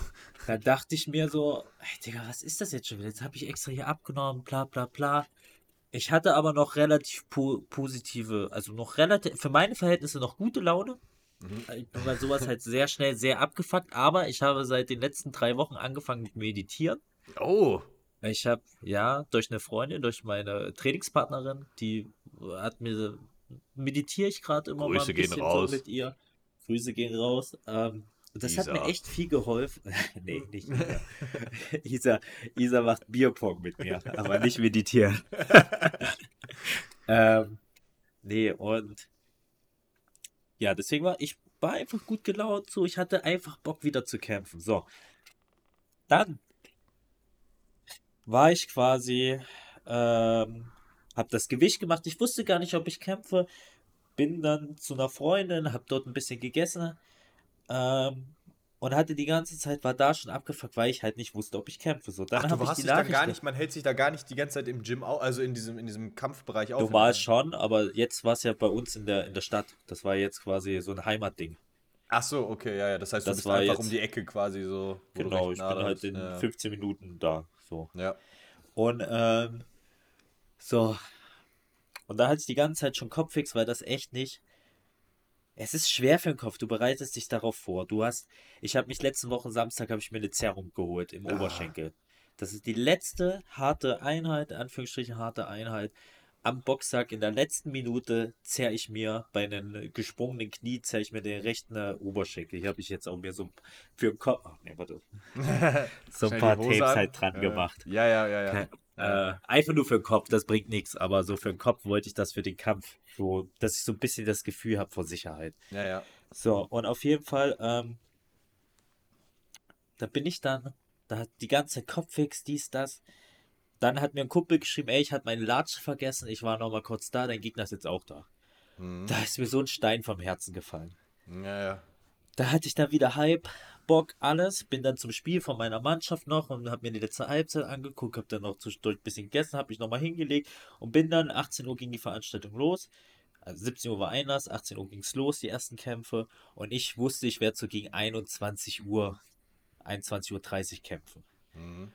Da dachte ich mir so, ey, Digga, was ist das jetzt schon wieder? Jetzt habe ich extra hier abgenommen, bla bla bla. Ich hatte aber noch relativ po positive, also noch relativ, für meine Verhältnisse noch gute Laune. Ich bin bei sowas halt sehr schnell sehr abgefuckt, aber ich habe seit den letzten drei Wochen angefangen mit Meditieren. Oh. Ich habe, ja, durch eine Freundin, durch meine Trainingspartnerin, die hat mir, meditiere ich gerade immer mal Grüße ein gehen bisschen raus. so mit ihr. Grüße gehen raus. Ähm, und das hat mir Isa. echt viel geholfen. nee, nicht Isa. Isa. Isa macht Bierpong mit mir, aber nicht meditieren. ähm, nee, und ja, deswegen war ich war einfach gut gelaunt, so ich hatte einfach Bock wieder zu kämpfen. So. Dann war ich quasi, ähm, hab das Gewicht gemacht. Ich wusste gar nicht, ob ich kämpfe. Bin dann zu einer Freundin, hab dort ein bisschen gegessen. Ähm, und hatte die ganze Zeit, war da schon abgefuckt, weil ich halt nicht wusste, ob ich kämpfe. So, dann Ach, habe du ich hast die dich da gar nicht, man hält sich da gar nicht die ganze Zeit im Gym, au- also in diesem, in diesem Kampfbereich auf. Normal schon, aber jetzt war es ja bei uns in der, in der Stadt. Das war jetzt quasi so ein Heimatding. Ach so, okay, ja, ja. Das heißt, du Das bist war einfach jetzt- um die Ecke quasi so. du Genau, ich bin halt bist. in ja. 15 Minuten da. So. Ja. Und ähm, so. Und da hatte ich die ganze Zeit schon Kopfix, weil das echt nicht. Es ist schwer für den Kopf. Du bereitest dich darauf vor. Du hast. Ich habe mich letzten Wochen Samstag habe ich mir eine Zerrung geholt im Ah. Oberschenkel. Das ist die letzte harte Einheit, in Anführungsstrichen harte Einheit. Am Boxsack in der letzten Minute zerre ich mir bei einem gesprungenen Knie zerre ich mir den rechten Oberschenkel. Hier habe ich jetzt auch mir so für den Kopf. Ach nee, warte. so ein paar Tapes an. halt dran Äh, gemacht. Ja, ja, ja, ja. Äh, einfach nur für den Kopf, das bringt nichts, aber so für den Kopf wollte ich das für den Kampf, so, dass ich so ein bisschen das Gefühl habe vor Sicherheit. Ja, ja. So, und auf jeden Fall, ähm, da bin ich dann, da hat die ganze Kopffix, dies, das. Dann hat mir ein Kumpel geschrieben, ey, ich hatte meine Latsche vergessen, ich war noch mal kurz da, dein Gegner ist jetzt auch da. Mhm. Da ist mir so ein Stein vom Herzen gefallen. Ja, ja. Da hatte ich dann wieder Hype, Bock, alles. Bin dann zum Spiel von meiner Mannschaft noch und habe mir die letzte Halbzeit angeguckt, habe dann noch zwischendurch ein bisschen gegessen, habe mich nochmal hingelegt und bin dann, 18 Uhr ging die Veranstaltung los. Also 17 Uhr war Einlass, 18 Uhr ging es los, die ersten Kämpfe. Und ich wusste, ich werde so gegen 21 Uhr, 21.30 Uhr kämpfen. Mhm.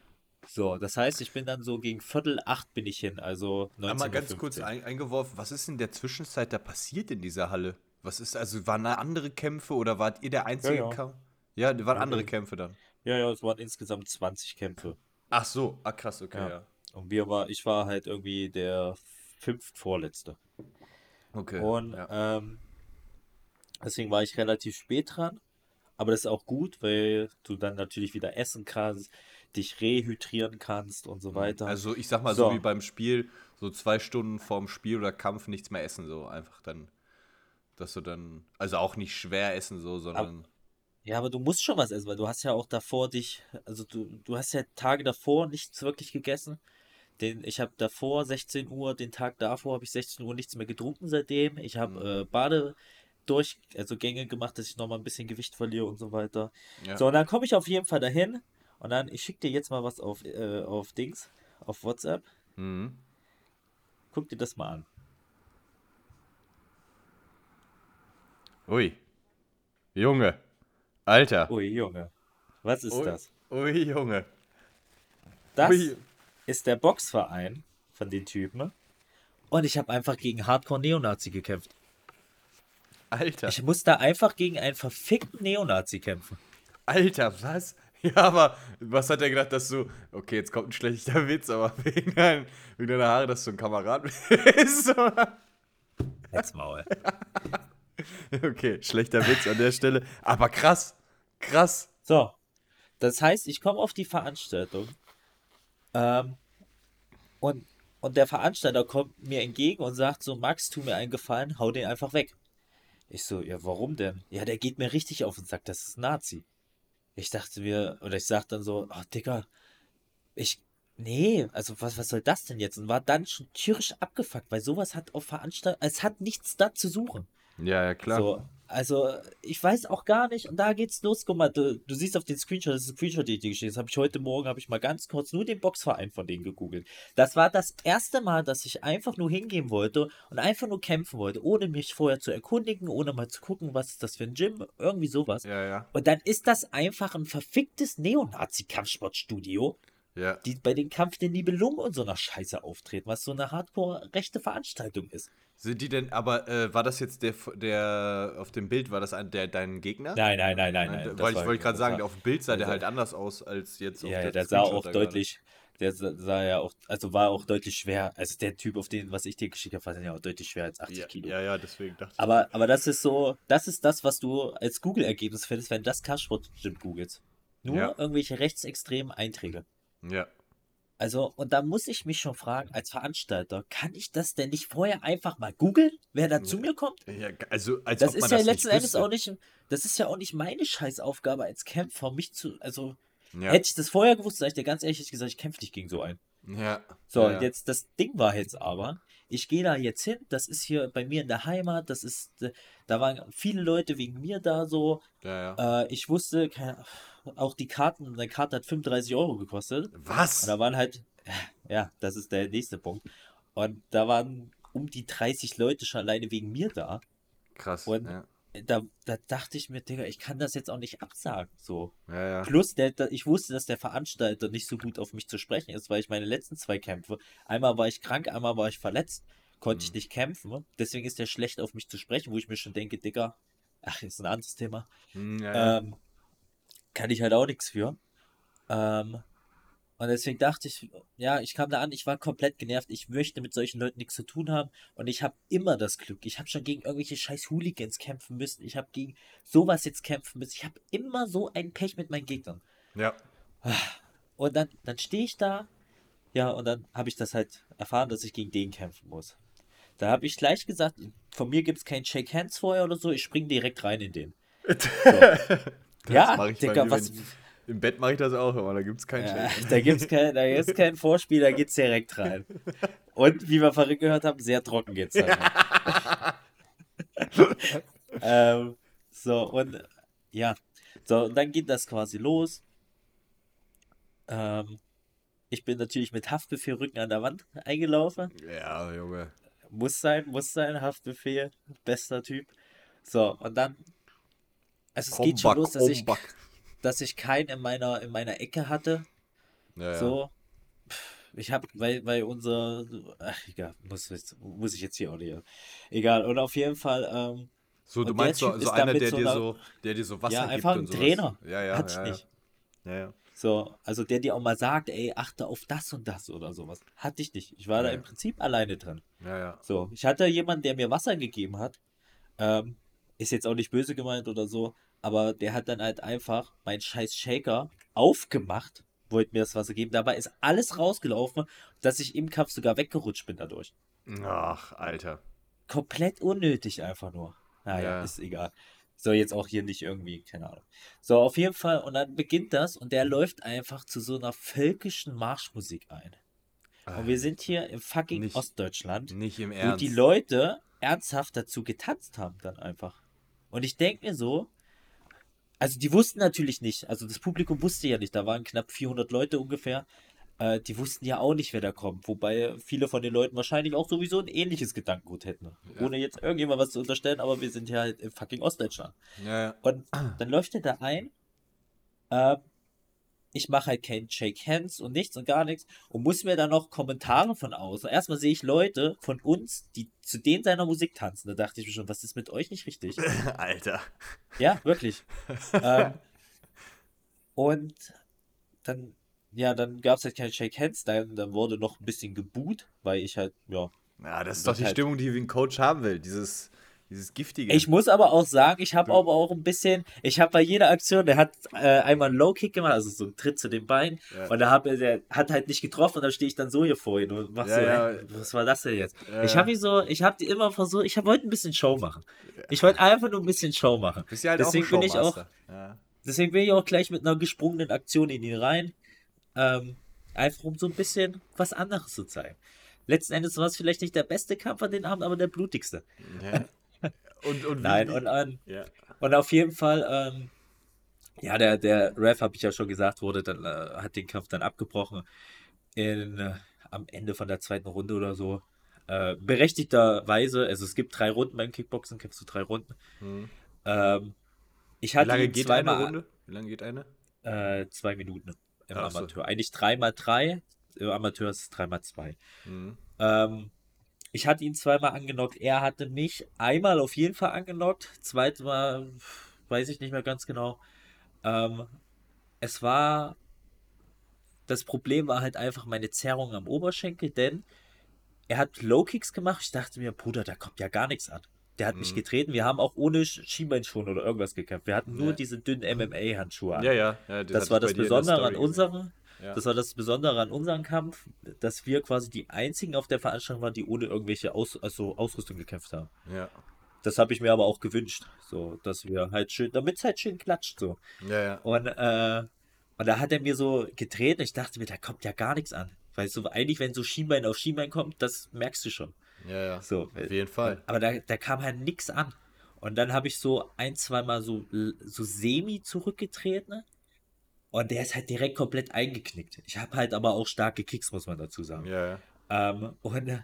So, das heißt, ich bin dann so gegen Viertel acht bin ich hin, also 19.15 Einmal ganz kurz Uhr. ein, eingeworfen, was ist in der Zwischenzeit da passiert in dieser Halle? Was ist, also waren da andere Kämpfe oder wart ihr der einzige Ja, ja. Kampf? Ja, da waren andere. Kämpfe dann. Ja, ja, es waren insgesamt 20 Kämpfe. Ach so, ah krass, okay, Ja. ja. Und wir war, ich war halt irgendwie der fünft vorletzte. Okay. Und ja. ähm, deswegen war ich relativ spät dran. Aber das ist auch gut, weil du dann natürlich wieder essen kannst. dich rehydrieren kannst und so weiter. Also ich sag mal so, So. wie beim Spiel, so zwei Stunden vorm Spiel oder Kampf nichts mehr essen, so einfach dann, dass du dann, also auch nicht schwer essen so, sondern Ja, aber du musst schon was essen, weil du hast ja auch davor dich, also du, du hast ja Tage davor nichts wirklich gegessen. Den, ich habe davor 16 Uhr, den Tag davor habe ich 16 Uhr nichts mehr getrunken seitdem. Ich habe äh, Bade durch, also Gänge gemacht, dass ich nochmal ein bisschen Gewicht verliere und so weiter. ja. So, und dann komme ich auf jeden Fall dahin und dann, ich schicke dir jetzt mal was auf, äh, auf Dings, auf WhatsApp. Mhm. Guck dir das mal an. Ui. Junge. Alter. Ui, Junge. Was ist Ui, das? Ui, Junge. Das Ui. ist der Boxverein von den Typen. Und ich habe einfach gegen Hardcore-Neonazi gekämpft. Alter. Ich muss da einfach gegen einen verfickten Neonazi kämpfen. Alter, was? Ja, aber was hat er gedacht, dass du. Okay, jetzt kommt ein schlechter Witz, aber wegen, dein, wegen deiner Haare, dass du ein Kamerad bist. oder? Jetzt Maul. okay, schlechter Witz an der Stelle. Aber krass. Krass. So. Das heißt, ich komme auf die Veranstaltung. Ähm, und, und der Veranstalter kommt mir entgegen und sagt so, Max, tu mir einen Gefallen, hau den einfach weg. Ich so, ja, warum denn? Ja, der geht mir richtig auf und sagt, das ist Nazi. Ich dachte mir, oder ich sag dann so, ach, Digga, ich, nee, also was, was soll das denn jetzt? Und war dann schon tierisch abgefuckt, weil sowas hat auf Veranstaltungen, es hat nichts da zu suchen. Ja, ja, klar. So, also ich weiß auch gar nicht, und da geht's los. Guck mal, du, du siehst auf den Screenshot, das ist ein Screenshot, den ich dir geschickt habe. Ich heute Morgen, habe ich mal ganz kurz nur den Boxverein von denen gegoogelt. Das war das erste Mal, dass ich einfach nur hingehen wollte und einfach nur kämpfen wollte, ohne mich vorher zu erkundigen, ohne mal zu gucken, was ist das für ein Gym, irgendwie sowas. Ja, ja. Und dann ist das einfach ein verficktes Neonazi-Kampfsportstudio, Ja. die bei den Kampf der Nibelungen und so einer Scheiße auftreten, was so eine hardcore-rechte Veranstaltung ist. Sind die denn, aber äh, war das jetzt der, der auf dem Bild, war das ein, der dein Gegner? Nein, nein, nein, nein, nein. Weil ich wollte gerade sagen, war- auf dem Bild sah der also- halt anders aus als jetzt auf Ja, der der sah auch deutlich, der sa- sah ja auch, also war auch deutlich schwer. Also der Typ, auf den, was ich dir geschickt habe, war ja auch deutlich schwer als 80 Ja, Kilo. ja, ja, deswegen dachte Aber, aber das ist so, das ist das, was du als Google-Ergebnis findest, wenn das Kampfsport-Gym googelst. Nur Ja. irgendwelche rechtsextremen Einträge. ich. Ja. Also, und da muss ich mich schon fragen, als Veranstalter, kann ich das denn nicht vorher einfach mal googeln, wer da zu mir kommt? ja. Also, als Das ist ja das letzten nicht Endes auch nicht, das ist ja auch nicht meine Scheißaufgabe als Kämpfer, mich zu, also, Ja. hätte ich das vorher gewusst, sag ich dir ganz ehrlich gesagt, ich kämpfe nicht gegen so einen. ja. So, ja. jetzt das Ding war jetzt aber, ich gehe da jetzt hin, das ist hier bei mir in der Heimat, das ist, äh, da waren viele Leute wegen mir da so. Ja, ja. Äh, ich wusste, keine, auch die Karten, eine Karte hat 35 Euro gekostet. Was? Und da waren halt, ja, das ist der nächste Punkt. Und da waren um die 30 Leute schon alleine wegen mir da. Krass. Und- ja. Da, da dachte ich mir, Digga, ich kann das jetzt auch nicht absagen. So. ja, ja. Plus, der, der, ich wusste, dass der Veranstalter nicht so gut auf mich zu sprechen ist, weil ich meine letzten zwei Kämpfe, einmal war ich krank, einmal war ich verletzt, konnte ich Mhm. nicht kämpfen. Deswegen ist der schlecht auf mich zu sprechen, wo ich mir schon denke, Digga, ach, ist ein anderes Thema. Hm, ja, ja. Ähm, kann ich halt auch nichts für. Ähm, und deswegen dachte ich, ja, ich kam da an, ich war komplett genervt. Ich möchte mit solchen Leuten nichts zu tun haben. Und ich habe immer das Glück. Ich habe schon gegen irgendwelche scheiß Hooligans kämpfen müssen. Ich habe gegen sowas jetzt kämpfen müssen. Ich habe immer so ein Pech mit meinen Gegnern. ja. Und dann, dann stehe ich da. Ja, und dann habe ich das halt erfahren, dass ich gegen den kämpfen muss. Da habe ich gleich gesagt, von mir gibt es kein Shake Hands vorher oder so. Ich spring direkt rein in den. ja, ich bei Digga, was, wenn- Im Bett mache ich das auch immer, da gibt es keinen Ja, da gibt's kein, da gibt's kein Vorspiel, da geht's direkt rein. Und wie wir vorhin gehört haben, sehr trocken geht's dann. ähm, so, und ja. So, und dann geht das quasi los. Ähm, ich bin natürlich mit Haftbefehl Rücken an der Wand eingelaufen. Ja, Junge. Muss sein, muss sein, Haftbefehl, bester Typ. So, und dann. Also es geht schon los, dass ich, Homback. Dass ich keinen in meiner, in meiner Ecke hatte. Ja, ja. So. Pff, Ich habe, weil, weil unser, ach egal, muss, jetzt- muss ich jetzt hier auch nicht. Egal, und auf jeden Fall, ähm, So, du meinst so, so da einer, der so dir so, der dir so Wasser ja, gibt einfach ein. Trainer. Ja, ja, hatte ja, ich nicht. Ja, ja. So, also der dir auch mal sagt, ey, achte auf das und das oder sowas. Hatte ich nicht. Ich war da Ja. im Prinzip alleine drin. Ja, ja. So, ich hatte jemanden, der mir Wasser gegeben hat. Ähm, ist jetzt auch nicht böse gemeint oder so, aber der hat dann halt einfach meinen scheiß Shaker aufgemacht, wollte mir das Wasser geben. Dabei ist alles rausgelaufen, dass ich im Kampf sogar weggerutscht bin dadurch. Ach, Alter. Komplett unnötig einfach nur. Naja, Ja. ist egal. So, jetzt auch hier nicht irgendwie, keine Ahnung. So, auf jeden Fall, und dann beginnt das und der läuft einfach zu so einer völkischen Marschmusik ein. Und wir sind hier im fucking Nicht- Ostdeutschland, Nicht im wo Ernst. die Leute ernsthaft dazu getanzt haben dann einfach. Und ich denke mir so, also die wussten natürlich nicht, also das Publikum wusste ja nicht, da waren knapp 400 Leute ungefähr, äh, die wussten ja auch nicht, wer da kommt, wobei viele von den Leuten wahrscheinlich auch sowieso ein ähnliches Gedankengut hätten. Ohne jetzt irgendjemand was zu unterstellen, aber wir sind ja halt im fucking Ostdeutschland. ja, ja. Und dann läuft er da ein. Ähm, ich mache halt kein Shake Hands und nichts und gar nichts und muss mir dann noch Kommentare von außen. Erstmal sehe ich Leute von uns, die zu denen seiner Musik tanzen. Da dachte ich mir schon, was ist mit euch nicht richtig? Alter. Ja, wirklich. ähm, und dann, ja, dann gab es halt kein Shake Hands. Dann, dann wurde noch ein bisschen geboot, weil ich halt, ja, Ja, das ist doch die halt- Stimmung, die wie ein Coach haben will. Dieses, dieses Giftige. Ich muss aber auch sagen, ich habe aber auch ein bisschen, ich habe bei jeder Aktion, der hat äh, einmal einen Low Kick gemacht, also so einen Tritt zu den Beinen, Ja. und da hab, er- der hat halt nicht getroffen und da stehe ich dann so hier vor ihn und mach Ja, so, ja. hä, was war das denn jetzt? Ich habe ihn so, ich habe die immer versucht, ich wollte ein bisschen Show machen. Ich wollte einfach nur ein bisschen Show machen. Halt Deswegen bin ich auch, deswegen bin ich auch gleich mit einer gesprungenen Aktion in ihn rein, ähm, einfach um so ein bisschen was anderes zu zeigen. Letzten Endes war es vielleicht nicht der beste Kampf an den Abend, aber der blutigste. Ja. Und, und wie- Nein, und, ähm, ja. Und auf jeden Fall, ähm, ja, der, der Ref, habe ich ja schon gesagt, wurde dann, äh, hat den Kampf dann abgebrochen. In, äh, am Ende von der zweiten Runde oder so. Äh, berechtigterweise, also es gibt drei Runden beim Kickboxen, kämpfst du drei Runden. Hm. Ähm, ich Wie hatte lange ihn geht eine Runde? Wie lange geht eine? Äh, zwei Minuten im Ach so. Amateur. Eigentlich dreimal drei, im Amateur ist es dreimal zwei. Hm. Ähm, ich hatte ihn zweimal angenockt. Er hatte mich einmal auf jeden Fall angenockt. Zweimal weiß ich nicht mehr ganz genau. Ähm, es war. Das Problem war halt einfach meine Zerrung am Oberschenkel, denn er hat Low Kicks gemacht. Ich dachte mir, Bruder, da kommt ja gar nichts an. Der hat mich Mhm. getreten. Wir haben auch ohne Sch- Schienbeinschoner oder irgendwas gekämpft. Wir hatten nur Ja. diese dünnen MMA-Handschuhe an. Ja, ja. ja Das war das Besondere an unserem, Ja. das war das Besondere an unserem Kampf, dass wir quasi die einzigen auf der Veranstaltung waren, die ohne irgendwelche Aus, also Ausrüstung gekämpft haben. Ja. Das habe ich mir aber auch gewünscht, so dass wir halt schön, damit es halt schön klatscht so. Ja, ja. Und äh, und da hat er mir so getreten. Ich dachte mir, da kommt ja gar nichts an, weil so eigentlich wenn so Schienbein auf Schienbein kommt, das merkst du schon. Ja, ja. So, Auf jeden Fall. aber da, da kam halt nichts an. Und dann habe ich so ein, zweimal so, so semi zurückgetreten. Und der ist halt direkt komplett eingeknickt. Ich habe halt aber auch starke Kicks, muss man dazu sagen. Ja, ja. Ähm, und äh,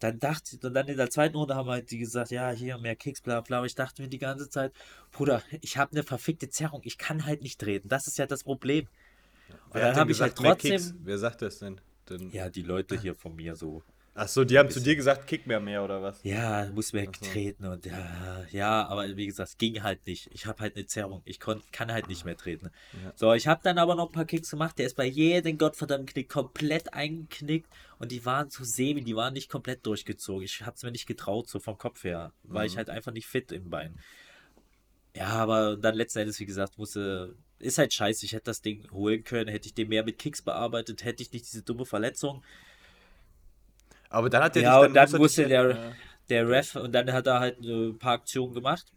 dann dachte und dann in der zweiten Runde haben halt die gesagt, ja, hier mehr Kicks, bla bla. Aber ich dachte mir die ganze Zeit, Bruder, ich habe eine verfickte Zerrung. Ich kann halt nicht treten. Das ist ja das Problem. Und Wer dann habe ich halt trotzdem. Kicks? Wer sagt das denn? denn? Ja, die Leute hier von mir so. Ach so, die haben zu dir gesagt, kick mehr mehr oder was? Ja, muss mir so. treten und ja, ja, aber wie gesagt, es ging halt nicht. Ich habe halt eine Zerrung. Ich kon, kann halt nicht mehr treten. Ja. So, ich habe dann aber noch ein paar Kicks gemacht. Der ist bei jedem gottverdammten Knick komplett eingeknickt und die waren so semi, die waren nicht komplett durchgezogen. Ich habe es mir nicht getraut, so vom Kopf her, weil ich Mhm. halt einfach nicht fit im Bein. Ja, aber dann letzten Endes, wie gesagt, musste. Ist halt scheiße. Ich hätte das Ding holen können, hätte ich den mehr mit Kicks bearbeitet, hätte ich nicht diese dumme Verletzung. Aber dann hat der Ja, dich dann muss er musste der- Ja. der Ref, und dann hat er halt ein paar Aktionen gemacht.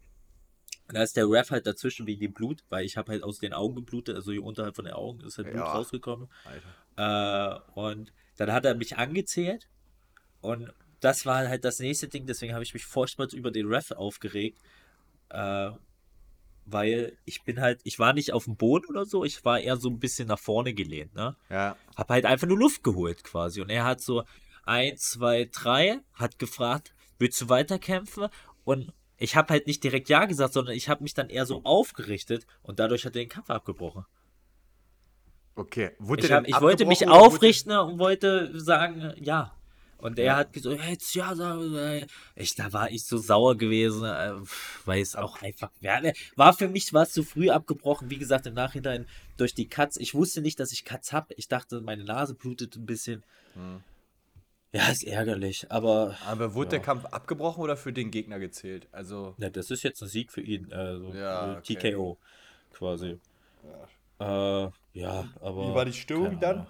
Und da ist der Ref halt dazwischen wegen dem Blut, weil ich habe halt aus den Augen geblutet, also hier unterhalb von den Augen ist halt Blut Ja. rausgekommen. Äh, und dann hat er mich angezählt und das war halt das nächste Ding, deswegen habe ich mich furchtbar über den Ref aufgeregt. Äh, weil ich bin halt, ich war nicht auf dem Boden oder so, ich war eher so ein bisschen nach vorne gelehnt, ne? Ja. Hab halt einfach nur Luft geholt quasi. Und er hat so eins, zwei, drei, hat gefragt, willst du weiterkämpfen? Und ich habe halt nicht direkt Ja gesagt, sondern ich habe mich dann eher so aufgerichtet und dadurch hat er den Kampf abgebrochen. Okay. Wurde Ich, hab, ich wollte mich oder wurde- aufrichten und wollte sagen, ja. Und er Ja. hat gesagt, jetzt ja, äh, ich, da war ich so sauer gewesen, äh, weil es auch einfach, ne, war für mich war es zu früh abgebrochen, wie gesagt, im Nachhinein durch die Cuts. Ich wusste nicht, dass ich Cuts habe. Ich dachte, meine Nase blutet ein bisschen. Hm. Ja, ist ärgerlich, aber Aber wurde Ja. der Kampf abgebrochen oder für den Gegner gezählt? Also. ne, das ist jetzt ein Sieg für ihn, also Ja, okay. TKO quasi. Äh, ja, aber. Wie war die Stimmung dann?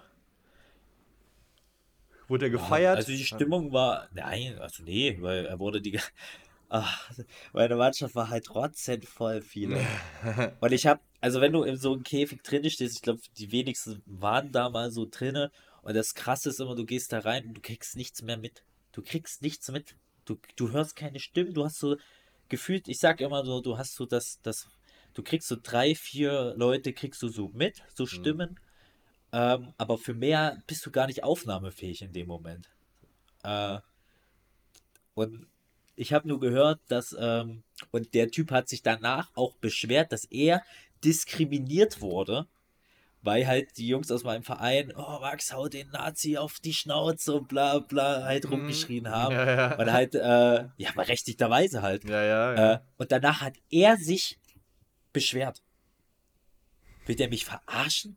Wurde er gefeiert? Also die Stimmung war, nein, also nee, weil er wurde die, ach, meine Mannschaft war halt rotzend voll viele. Und ich habe, also wenn du in so einem Käfig drin stehst, ich glaube, die wenigsten waren da mal so drinne. Und das Krasse ist immer, du gehst da rein und du kriegst nichts mehr mit. Du kriegst nichts mit. Du, du hörst keine Stimmen. Du hast so gefühlt, ich sag immer so, du hast so das, das, du kriegst so drei, vier Leute, kriegst du so mit, so Stimmen. Ähm, aber für mehr bist du gar nicht aufnahmefähig in dem Moment. Äh, und ich habe nur gehört, dass, ähm, und der Typ hat sich danach auch beschwert, dass er diskriminiert wurde, weil halt die Jungs aus meinem Verein, oh, Max, hau den Nazi auf die Schnauze und bla bla, halt rumgeschrien haben. Ja, ja. Und halt, äh, ja, berechtigterweise halt. Ja, ja, ja. Äh, und danach hat er sich beschwert. Will der mich verarschen?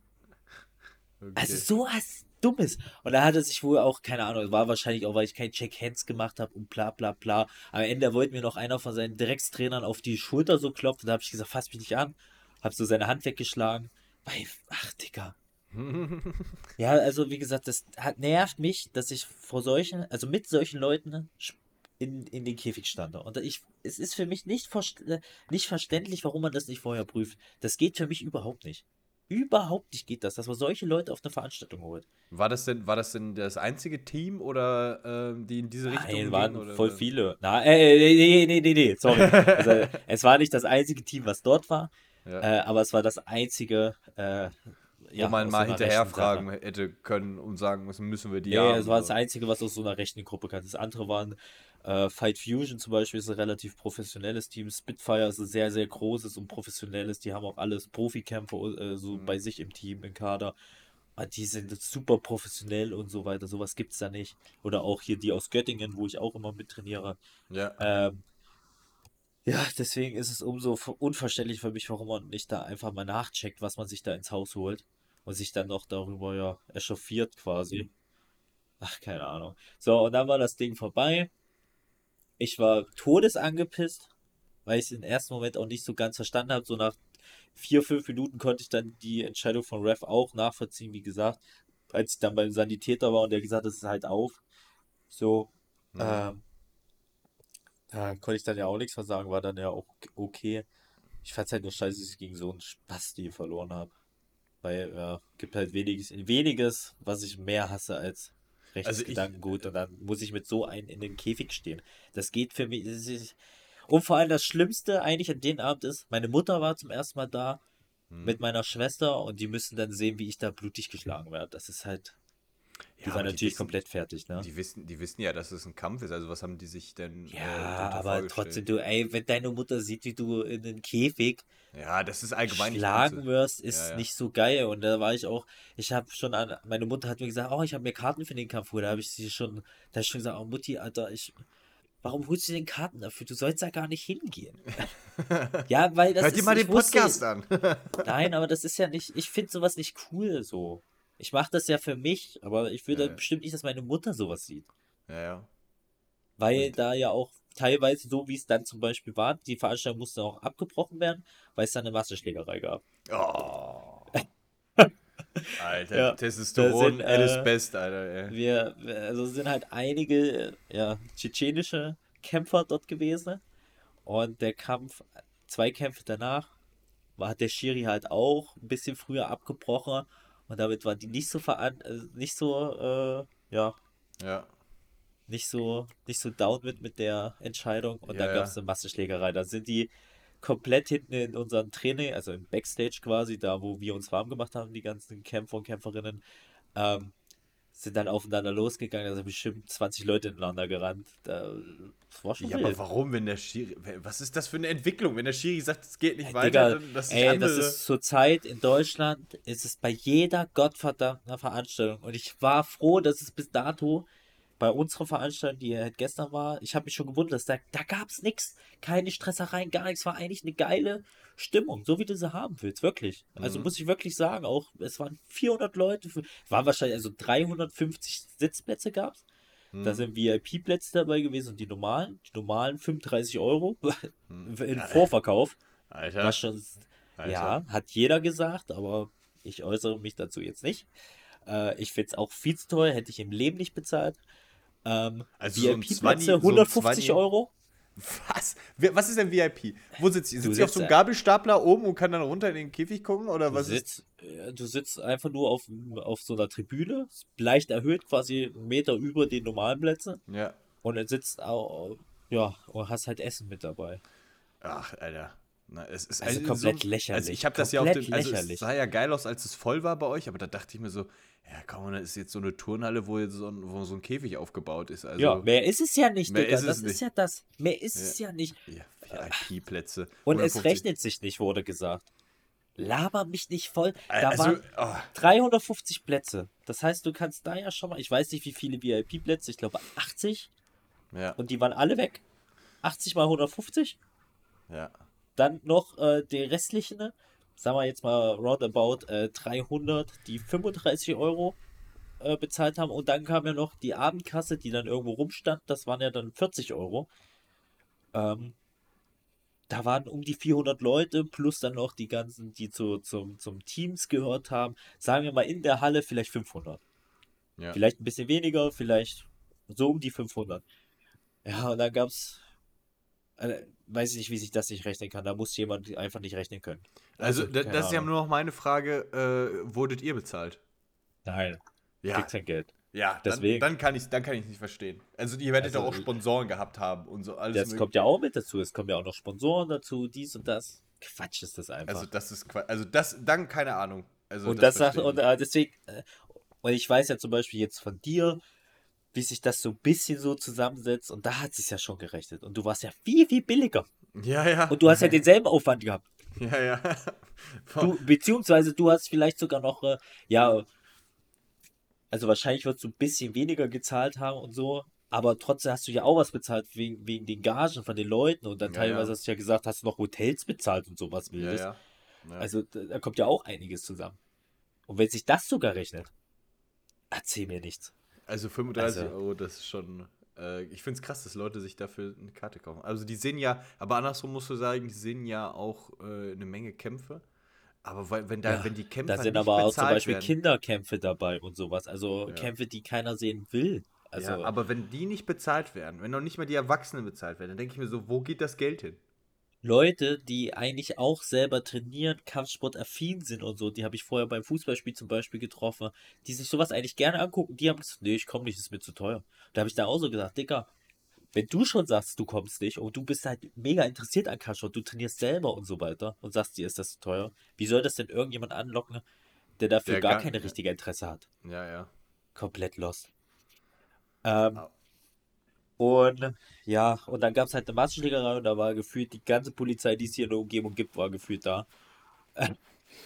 Okay. Also so was Dummes. Und da hat er sich wohl auch, keine Ahnung, war wahrscheinlich auch, weil ich keinen Check Hands gemacht habe und bla bla bla. Am Ende wollte mir noch einer von seinen Dreckstrainern auf die Schulter so klopfen. Da habe ich gesagt, fass mich nicht an. Hab so seine Hand weggeschlagen. Weil, ach, Digga. Ja, also wie gesagt, das hat, nervt mich, dass ich vor solchen, also mit solchen Leuten in, in den Käfig stande. Und ich, es ist für mich nicht, äh, nicht verständlich, warum man das nicht vorher prüft. Das geht für mich überhaupt nicht. Überhaupt nicht geht das, dass man solche Leute auf eine Veranstaltung holt. War das denn, war das denn das einzige Team oder ähm, die in diese Richtung Nein, waren oder? voll viele. Na, äh, nee, nee, nee, nee, nee, sorry. Also, es war nicht das einzige Team, was dort war, Ja. äh, aber es war das einzige, äh, ja, Wo man mal so einer hinterher rechten fragen Sache. hätte können und sagen müssen, müssen wir die Nee, haben. es war das einzige, was aus so einer rechten Gruppe kam. Das andere waren äh, Fight Fusion zum Beispiel, ist ein relativ professionelles Team. Spitfire ist ein sehr, sehr großes und professionelles. Die haben auch alles Profikämpfer äh, so Mhm. bei sich im Team, im Kader. Die sind super professionell und so weiter. Sowas gibt es da nicht. Oder auch hier die aus Göttingen, wo ich auch immer mit trainiere. Ja. Ähm, ja, deswegen ist es umso ver- unverständlich für mich, warum man nicht da einfach mal nachcheckt, was man sich da ins Haus holt und sich dann noch darüber ja echauffiert quasi. Ach, keine Ahnung. So, und dann war das Ding vorbei. Ich war todesangepisst, weil ich es im ersten Moment auch nicht so ganz verstanden habe. So nach vier, fünf Minuten konnte ich dann die Entscheidung von Ref auch nachvollziehen, wie gesagt. Als ich dann beim Sanitäter war und der gesagt hat, es ist halt auf. So, Mhm. ähm, da konnte ich dann ja auch nichts mehr sagen, war dann ja auch okay. Ich fand halt nur scheiße, dass ich gegen so einen Spasti verloren habe. Weil, ja, gibt halt weniges, weniges, was ich mehr hasse als rechtes Also ich- Gedankengut. Und dann muss ich mit so einem in den Käfig stehen. Das geht für mich. Das ist, und vor allem das Schlimmste eigentlich an dem Abend ist, meine Mutter war zum ersten Mal da Hm. mit meiner Schwester und die müssen dann sehen, wie ich da blutig geschlagen werde. Das ist halt. Die Ja, war aber natürlich wissen, komplett fertig, ne? Die wissen, die wissen ja, dass es ein Kampf ist. Also was haben die sich denn äh, Ja, darunter aber trotzdem, du, ey, wenn deine Mutter sieht, wie du in den Käfig Ja, das ist allgemein schlagen wirst, ist Ja, ja. nicht so geil. Und da war ich auch, ich habe schon an, meine Mutter hat mir gesagt, oh, ich habe mir Karten für den Kampf geholt. Da habe ich sie schon, da ich schon gesagt, oh Mutti, Alter, ich, warum holst du denn Karten dafür? Du sollst da gar nicht hingehen. ja, weil das Hört dir ist, mal ich den wusste- Podcast an. Nein, aber das ist ja nicht, ich finde sowas nicht cool so. Ich mache das ja für mich, aber ich will Ja, ja. bestimmt nicht, dass meine Mutter sowas sieht. ja, ja. Weil Und- da ja auch teilweise, so wie es dann zum Beispiel war, die Veranstaltung musste auch abgebrochen werden, weil es dann eine Massenschlägerei gab. Oh. Alter, Ja, Testosteron sind, äh, best, Alter. Ey. Wir, wir- also sind halt einige ja, tschetschenische Kämpfer dort gewesen. Und der Kampf, zwei Kämpfe danach, war, hat der Schiri halt auch ein bisschen früher abgebrochen. Und damit waren die nicht so veran äh, nicht so, äh, ja, Ja. nicht so, nicht so down mit, mit der Entscheidung. Und Ja, dann gab es eine Massenschlägerei. Da sind die komplett hinten in unserem Training, also im Backstage quasi, da wo wir uns warm gemacht haben, die ganzen Kämpfer und Kämpferinnen, ähm, sind dann aufeinander losgegangen. Da sind bestimmt 20 Leute ineinander gerannt. Da, das war schon Ja, wild. aber warum, wenn der Schiri. Was ist das für eine Entwicklung? Wenn der Schiri sagt, es geht nicht Ey, weiter, Digga, dann dass ey, andere. das ist zurzeit in Deutschland, ist es bei jeder gottverdammten Veranstaltung. Und ich war froh, dass es bis dato bei unserer Veranstaltung, die halt gestern war, ich habe mich schon gewundert, dass da, da gab es nichts. Keine Stressereien, gar nichts. War eigentlich eine geile Stimmung, so wie du sie haben willst, wirklich. Also Mhm. muss ich wirklich sagen, auch es waren 400 Leute, waren wahrscheinlich, also 350 Sitzplätze gab es. Da Hm. sind VIP-Plätze dabei gewesen und die normalen, die normalen 35 Euro Hm. im Vorverkauf. Alter. Schon, Alter. ja, hat jeder gesagt, aber Ich äußere mich dazu jetzt nicht. Äh, ich finde es auch viel zu teuer, hätte ich im Leben nicht bezahlt. Ähm, Also so VIP-Plätze, so ein 150 Zwanni- Euro. Was? Was ist denn VIP? Wo sitzt ihr? Du Sitzt ihr auf so einem Gabelstapler oben und kann dann runter in den Käfig gucken? Oder Du was ist? sitzt, äh, du sitzt einfach nur auf, auf so einer Tribüne, leicht erhöht, quasi einen Meter über den normalen Plätzen. Ja. Und dann sitzt auch, ja, und hast halt Essen mit dabei. Ach, Alter. Na, es ist Also komplett so, lächerlich. Also ich habe das ja auf dem, also es sah ja geil aus, als es voll war bei euch, aber da dachte ich mir so, ja komm, das ist jetzt so eine Turnhalle, wo jetzt so ein, wo so ein Käfig aufgebaut ist. Also, ja, mehr ist es ja nicht, mehr Digga. ist es Das nicht. ist ja das. Mehr ist es ja nicht. ja, VIP-Plätze. Und es 150. rechnet sich nicht, wurde gesagt. Laber mich nicht voll. Da Also, waren oh, 350 Plätze. Das heißt, du kannst da ja schon mal, ich weiß nicht, wie viele VIP-Plätze, ich glaube 80. ja, Und die waren alle weg. 80 mal 150. ja. Dann noch äh, die restlichen, ne? Sagen wir jetzt mal roundabout äh, 300, die 35 Euro äh, bezahlt haben. Und dann kam ja noch die Abendkasse, die dann irgendwo rumstand. Das waren ja dann 40 Euro. Ähm, da waren um die 400 Leute, plus dann noch die ganzen, die zu, zum, zum Teams gehört haben. Sagen wir mal in der Halle vielleicht 500. ja. Vielleicht ein bisschen weniger, vielleicht so um die 500. Ja, und dann gab es, weiß ich nicht, wie sich das nicht rechnen kann. Da muss jemand einfach nicht rechnen können. Also, keine das ist ja Ahnung. nur noch meine Frage, äh, wurdet ihr bezahlt? Nein, Ja, kriegt kein Geld. ja deswegen. Dann, dann kann ich dann kann ich nicht verstehen. Also, ihr werdet Also, doch auch Sponsoren gehabt haben und so alles. Das mögliche. kommt ja auch mit dazu. Es kommen ja auch noch Sponsoren dazu, dies und das. Quatsch ist das einfach. Also, das ist Qua- Also, das, dann keine Ahnung. Also, und das, sagt, verstehe und äh, deswegen, äh, und ich weiß ja zum Beispiel jetzt von dir, wie sich das so ein bisschen so zusammensetzt. Und da hat sich ja schon gerechnet. Und du warst ja viel, viel billiger. Ja, ja. Und du hast ja denselben Aufwand gehabt. Ja, ja. Du, beziehungsweise du hast vielleicht sogar noch, äh, ja, also wahrscheinlich wirst du ein bisschen weniger gezahlt haben und so, aber trotzdem hast du ja auch was bezahlt wegen, wegen den Gagen von den Leuten und dann Ja, teilweise ja. hast du ja gesagt, hast du noch Hotels bezahlt und sowas ja, Wildes. ja. Also da, da kommt ja auch einiges zusammen. Und wenn sich das sogar rechnet, erzähl mir nichts. Also 35 Also- Euro, das ist schon. Äh, ich finde es krass, dass Leute sich dafür eine Karte kaufen. Also die sehen ja, aber andersrum musst du sagen, die sehen ja auch äh, eine Menge Kämpfe. Aber weil, wenn, da, Ja, wenn die Kämpfe Da sind aber auch zum Beispiel werden, Kinderkämpfe dabei und sowas. Also Ja. Kämpfe, die keiner sehen will. Also ja, aber wenn die nicht bezahlt werden, wenn noch nicht mal die Erwachsenen bezahlt werden, dann denke ich mir so, wo geht das Geld hin? Leute, die eigentlich auch selber trainieren, Kampfsport-affin sind und so, die habe ich vorher beim Fußballspiel zum Beispiel getroffen, die sich sowas eigentlich gerne angucken, die haben gesagt, nee, ich komme nicht, ist mir zu teuer. Da habe ich da auch so gesagt, Digga, wenn du schon sagst, du kommst nicht und du bist halt mega interessiert an Kampfsport, du trainierst selber und so weiter und sagst, dir ist das zu teuer, wie soll das denn irgendjemand anlocken, der dafür Der gar gar- keine richtige Interesse hat? Ja, ja. komplett lost. Ähm, Au. Und ja, und dann gab es halt eine Massenschlägerei und da war gefühlt die ganze Polizei, die es hier in der Umgebung gibt, war gefühlt da.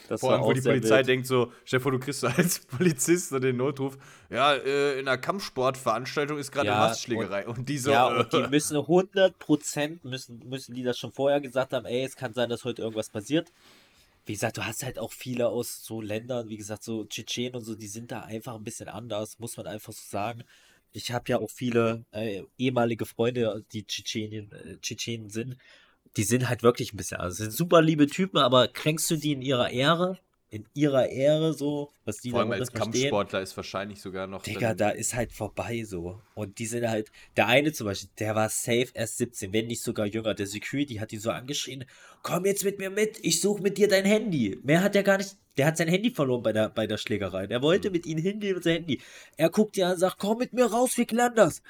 Das Vor allem, wo die Polizei wild. denkt so, vor, du kriegst als Polizist den Notruf, ja, äh, in einer Kampfsportveranstaltung ist gerade Ja, eine Massenschlägerei. Und, die so, Ja, äh, und die müssen 100% müssen, müssen die das schon vorher gesagt haben, ey, es kann sein, dass heute irgendwas passiert. Wie gesagt, du hast halt auch viele aus so Ländern, wie gesagt, so Tschetschenen und so, die sind da einfach ein bisschen anders, muss man einfach so sagen. Ich habe ja auch viele äh, ehemalige Freunde, die Tschetschenien, äh, Tschetschenen sind. Die sind halt wirklich ein bisschen anders. sind super liebe Typen, aber kränkst du die in ihrer Ehre? In ihrer Ehre so, was die vor allem als verstehen? Kampfsportler ist wahrscheinlich sogar noch. Digga, da ist halt vorbei so. Und die sind halt, der eine zum Beispiel, der war safe erst 17, wenn nicht sogar jünger. Der Security hat ihn so angeschrien, komm jetzt mit mir mit, ich suche mit dir dein Handy. Mehr hat er gar nicht, der hat sein Handy verloren bei der, bei der Schlägerei. Hm. wollte mit ihnen hingehen und sein Handy. Er guckt dir an und sagt, komm mit mir raus, wir klären das.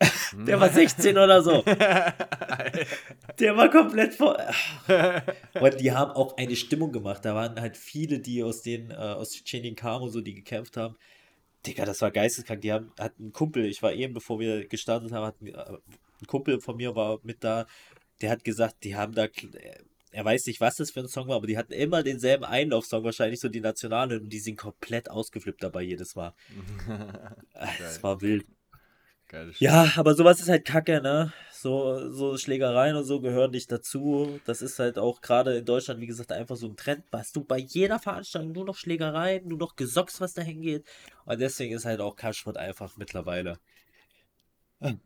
Der war 16 oder so. Der war komplett vor. Und die haben auch eine Stimmung gemacht. Da waren halt viele, die aus den, äh, aus Tschetschenien kamen und so, die gekämpft haben. Digga, das war geisteskrank. Die haben, hatten einen Kumpel, ich war eben, bevor wir gestartet haben, hatten, äh, ein Kumpel von mir war mit da, der hat gesagt, die haben da, er weiß nicht, was das für ein Song war, aber die hatten immer denselben Einlaufsong, wahrscheinlich so die Nationalen, und die sind komplett ausgeflippt dabei jedes Mal. Es war wild. Geil. Ja, aber sowas ist halt Kacke, ne? So, so Schlägereien und so gehören nicht dazu. Das ist halt auch gerade in Deutschland, wie gesagt, einfach so ein Trend. Hast du bei jeder Veranstaltung nur noch Schlägereien, nur noch Gesocks, was dahin geht. Und deswegen ist halt auch Kampfsport einfach mittlerweile.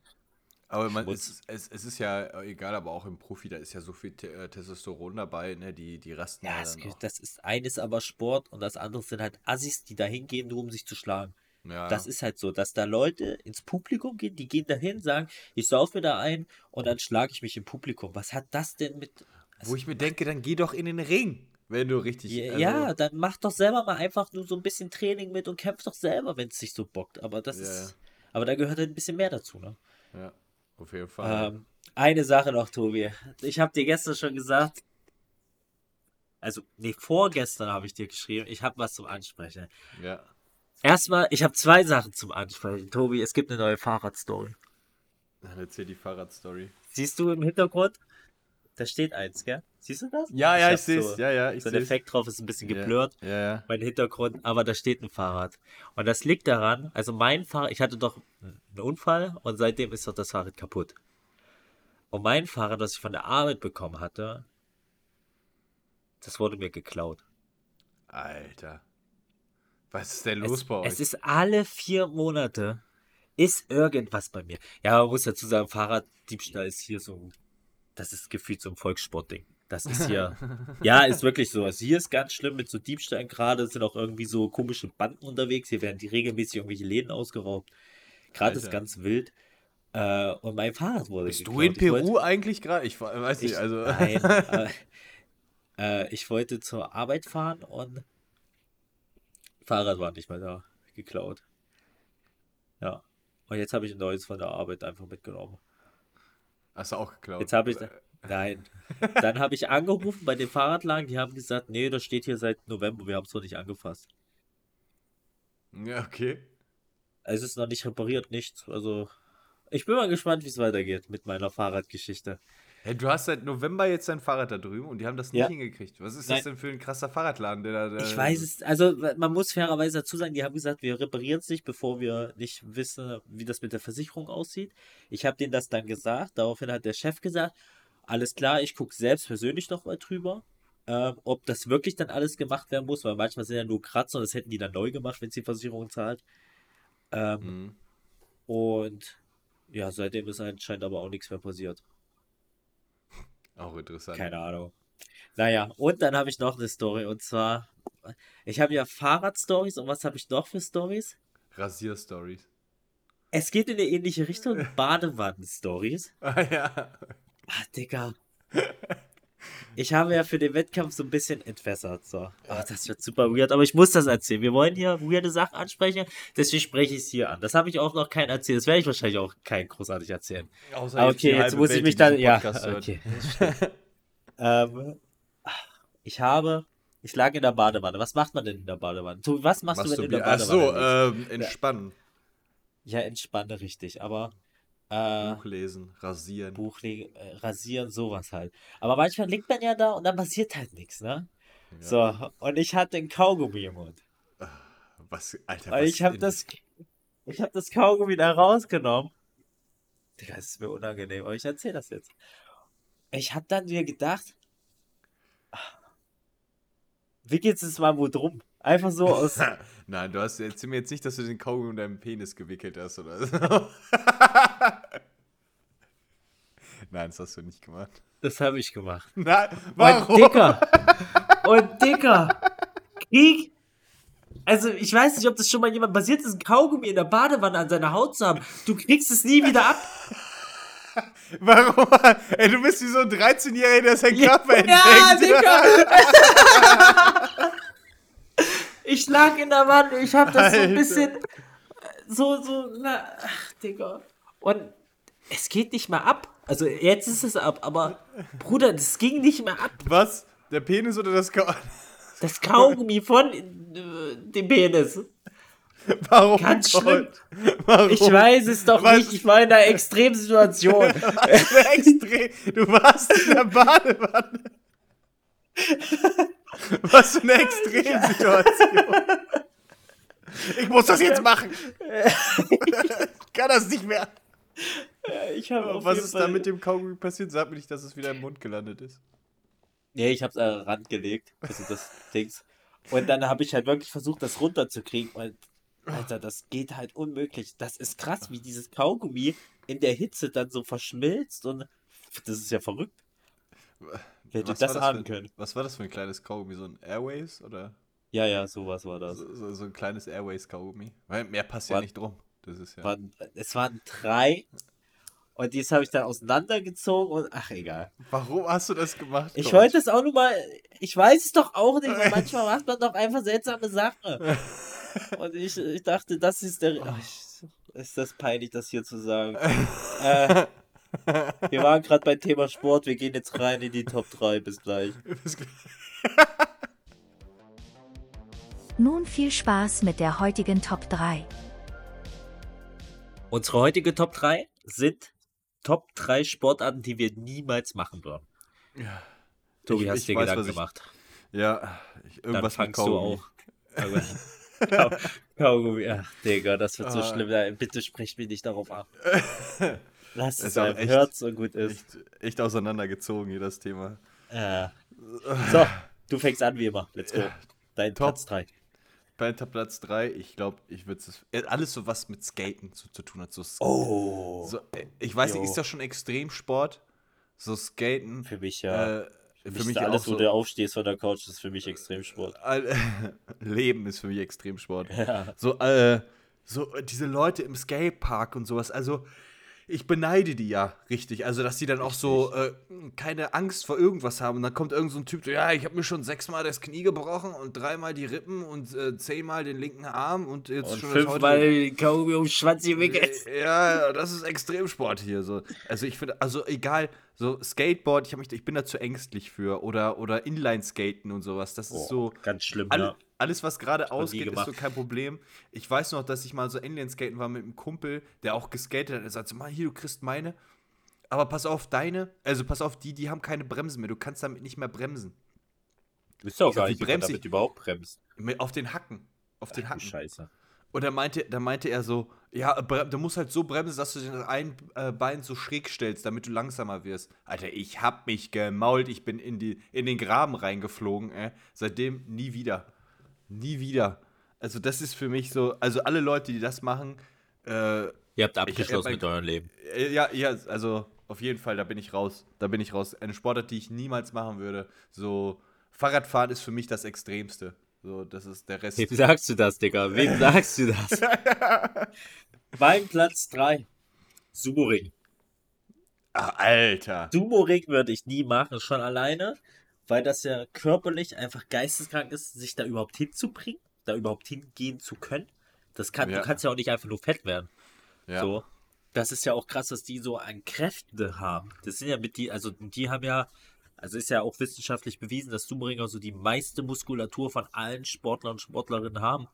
Aber man, es, es, es ist ja egal, aber auch im Profi, da ist ja so viel Te äh, Testosteron dabei, ne? Die, die rasten ja, Ja, auch. das ist eines aber Sport und das andere sind halt Assis, die da hingehen, nur um sich zu schlagen. Ja. Das ist halt so, dass da Leute ins Publikum gehen, die gehen dahin, sagen, ich sauf mir da ein und dann schlage ich mich im Publikum. Was hat das denn mit. Wo ich mir denke, dann geh doch in den Ring, wenn du richtig. Ja, also- ja, dann mach doch selber mal einfach nur so ein bisschen Training mit und kämpf doch selber, wenn es sich so bockt. Aber das Ja, ist. Aber da gehört halt ein bisschen mehr dazu, ne? ja, auf jeden Fall. Ähm, eine Sache noch, Tobi. Ich habe dir gestern schon gesagt, also, nee, vorgestern habe ich dir geschrieben, ich habe was zum Ansprechen. ja. Erstmal, ich habe zwei Sachen zum Ansprechen. Tobi, es gibt eine neue Fahrradstory. Dann erzähl die Fahrradstory. Siehst du im Hintergrund? Da steht eins, gell? Siehst du das? Ja, ja, hab ich sehe es. so- Ja, ja, ich So ein Effekt drauf ist ein bisschen Ja. geblurrt. Ja, ja. mein Hintergrund, aber da steht ein Fahrrad. Und das liegt daran, also mein Fahrrad, ich hatte doch einen Unfall und seitdem ist doch das Fahrrad kaputt. Und mein Fahrrad, das ich von der Arbeit bekommen hatte, das wurde mir geklaut. Alter. Was ist denn los es, bei euch? es ist alle vier Monate ist irgendwas bei mir. Ja, man muss dazu sagen, Fahrraddiebstahl ist hier so, das ist gefühlt so ein Volkssportding. Das ist hier, ja, ist wirklich so. Also hier ist ganz schlimm mit so Diebstählen gerade, sind auch irgendwie so komische Banden unterwegs. Hier werden die regelmäßig irgendwelche Läden ausgeraubt. Gerade ist ganz wild. Äh, und mein Fahrrad wurde Bist du geklaut. in Ich wollte- Peru eigentlich gerade? Ich weiß nicht, ich, also. Nein. äh, äh, ich wollte zur Arbeit fahren und Fahrrad war nicht mehr da. Geklaut. Ja. Und jetzt habe ich ein neues von der Arbeit einfach mitgenommen. Hast du auch geklaut? Jetzt habe ich. Nein. Dann habe ich angerufen bei den Fahrradlagen, die haben gesagt, nee, das steht hier seit November, wir haben es noch nicht angefasst. Ja, okay. Es ist noch nicht repariert, nichts. Also, ich bin mal gespannt, wie es weitergeht mit meiner Fahrradgeschichte. Hey, du hast seit November jetzt dein Fahrrad da drüben und die haben das nicht Ja. hingekriegt. Was ist Nein. das denn für ein krasser Fahrradladen, der da. Ich weiß es, also man muss fairerweise dazu sagen, die haben gesagt, wir reparieren es nicht, bevor wir nicht wissen, wie das mit der Versicherung aussieht. Ich habe denen das dann gesagt, daraufhin hat der Chef gesagt, alles klar, ich gucke selbst persönlich noch mal drüber, ähm, ob das wirklich dann alles gemacht werden muss, weil manchmal sind ja nur Kratzer und das hätten die dann neu gemacht, wenn es die Versicherung zahlt. Ähm, Mhm. Und ja, seitdem ist anscheinend aber auch nichts mehr passiert. Auch interessant. Keine Ahnung. Naja, und dann habe ich noch eine Story und zwar, ich habe ja Fahrradstories und was habe ich noch für Stories? Rasier-Stories. Es geht in eine ähnliche Richtung, Badewannen-Stories. Ah ja. Ah, Digga. Ich habe ja für den Wettkampf so ein bisschen entwässert. So. Ach, das wird super weird, aber ich muss das erzählen. Wir wollen hier weirde Sachen ansprechen, deswegen spreche ich es hier an. Das habe ich auch noch keinen erzählt. Das werde ich wahrscheinlich auch kein großartig erzählen. Außer Ah, okay, jetzt muss ich Welt, mich die dann. Ja, okay. ähm, ich habe. Ich lag in der Badewanne. Was macht man denn in der Badewanne? Was machst du, wenn du in der Ach Badewanne so, liegst? ähm, entspannen. Ja, entspanne richtig, aber. Äh, Buch lesen, rasieren. Buch äh, rasieren, sowas halt. Aber manchmal liegt man ja da und dann passiert halt nichts, ne? Ja. So, und ich hatte ein Kaugummi im Mund. Was, Alter, was ich habe in- das, ich habe das Kaugummi da rausgenommen. Digga, das ist mir unangenehm, aber ich erzähle das jetzt. Ich habe dann mir gedacht, ah, wie geht's jetzt mal wo drum? Einfach so aus, Nein, du hast erzähl mir jetzt nicht, dass du den Kaugummi um deinen Penis gewickelt hast oder so. Nein, das hast du nicht gemacht. das habe ich gemacht. Nein, Und warum? Dicker, und Dicker, Krieg. Also, ich weiß nicht, ob das schon mal jemand passiert ist, ein Kaugummi in der Badewanne an seiner Haut zu haben. Du kriegst es nie wieder ab. Warum? Ey, du bist wie so ein 13-Jähriger, der sein Körper Ja, entdeckt. Dicker! Ich lag in der Wand, ich hab das so ein Alter. bisschen so, so, na, ach, Digga. Und es geht nicht mehr ab. Also jetzt ist es ab, aber Bruder, das ging nicht mehr ab. Was? Der Penis oder das Kaugummi? Das Kaugummi von äh, dem Penis. Warum? Ganz schlimm. Warum? Ich weiß es doch Was? nicht, ich war in einer Extremsituation. Extrem. Du warst in der Badewanne. Was für eine Extremsituation. Ich muss das jetzt machen. Ich kann das nicht mehr. Ich hab auf Was jeden ist da Fall- mit dem Kaugummi passiert? Sag mir nicht, dass es wieder im Mund gelandet ist. Nee, ich hab's an den Rand gelegt, also das Dings. Und dann habe ich halt wirklich versucht, das runterzukriegen, weil Alter, das geht halt unmöglich. Das ist krass, wie dieses Kaugummi in der Hitze dann so verschmilzt und das ist ja verrückt. Wer hätte Was das war ahnen können? Was war das für ein kleines Kaugummi? So ein Airways oder Ja, ja, sowas war das. so, so, so ein kleines Airways-Kaugummi? Weil mehr passt ja War- nicht drum. Das ist ja. Waren, es waren drei und dies habe ich dann auseinandergezogen und ach egal. Warum hast du das gemacht? Ich wollte es auch nur mal, ich weiß es doch auch nicht, und manchmal macht man doch einfach seltsame Sachen. Und ich, ich dachte, das ist der. Ach, ist das peinlich, das hier zu sagen. äh, wir waren gerade beim Thema Sport, wir gehen jetzt rein in die Top 3. Bis gleich. Nun viel Spaß mit der heutigen Top 3. Unsere heutige Top 3 sind Top 3 Sportarten, die wir niemals machen würden. Ja. Tobi, Ich- hast ich dir weiß, Gedanken ich- gemacht. Ja, ich, Dann irgendwas mit fangst du auch. Kau- Kaugummi, ach, Digga, das wird so Ah. schlimm. Ja, Bitte sprecht mich nicht darauf ab. Lass es echt- Hört's und gut ist. Echt, echt auseinandergezogen hier das Thema. Äh. So, du fängst an wie immer. Let's go. Ja, Dein top. Platz 3. Bei Platz 3, ich glaube, ich würde es. äh, Alles so was mit Skaten zu, zu tun hat. So, Oh. so, äh, ich weiß nicht, ist das schon Extremsport? So Skaten. Für mich ja. Äh, für für mich alles, wo so. du aufstehst von der Couch, ist für mich Extremsport. All- Leben ist für mich Extremsport. Ja. So, äh, so äh, diese Leute im Skatepark und sowas. Also, ich beneide die ja richtig. Also, dass die dann auch so äh, keine Angst vor irgendwas haben. Und dann kommt irgend so ein Typ, ja, ich habe mir schon sechsmal das Knie gebrochen und dreimal die Rippen und äh, zehnmal den linken Arm und jetzt Und schon fünfmal Kaugummi um Schwanz gewickelt. ja, das ist Extremsport hier. So. Also ich finde, also egal, so Skateboard, ich, mich, ich bin da zu ängstlich für. Oder, oder Inline-Skaten und sowas. Das ist so. Ganz schlimm, Alle, ja. Alles, was gerade ausgeht, ist so kein Problem. Ich weiß noch, dass ich mal so Inline-Skaten war mit einem Kumpel, der auch geskatet hat. Er sagt so, mal hier, du kriegst meine. Aber pass auf, deine, also pass auf, die, die haben keine Bremsen mehr. Du kannst damit nicht mehr bremsen. Du bist doch Ich sag, gar nicht, bremse ich- damit überhaupt bremst. Mit, auf den Hacken. Auf den Ach, Hacken. Scheiße. Und dann meinte, dann meinte er so, ja, du musst halt so bremsen, dass du das ein äh, Bein so schräg stellst, damit du langsamer wirst. Alter, ich hab mich gemault, ich bin in, die, in den Graben reingeflogen, ey. Seitdem nie wieder. Nie wieder. Also das ist für mich so, also alle Leute, die das machen, äh, Ihr habt abgeschlossen ich- mit eurem Leben. äh, ja, ja, also auf jeden Fall, da bin ich raus. Da bin ich raus. Eine Sportart, die ich niemals machen würde. So, Fahrradfahren ist für mich das Extremste. So, das ist der Rest. Wem sagst du das, Digga? Wem sagst du das? mein Platz 3. Sumo-Ring. Ach, Alter. Sumo-Ring würde ich nie machen, schon alleine, weil das ja körperlich einfach geisteskrank ist, sich da überhaupt hinzubringen, da überhaupt hingehen zu können. Das kann, Ja. Du kannst ja auch nicht einfach nur fett werden. Ja. So. Das ist ja auch krass, dass die so an Kräften haben. Das sind ja mit die, also die haben ja, also ist ja auch wissenschaftlich bewiesen, dass Sumo-Ringer so die meiste Muskulatur von allen Sportlern und Sportlerinnen haben.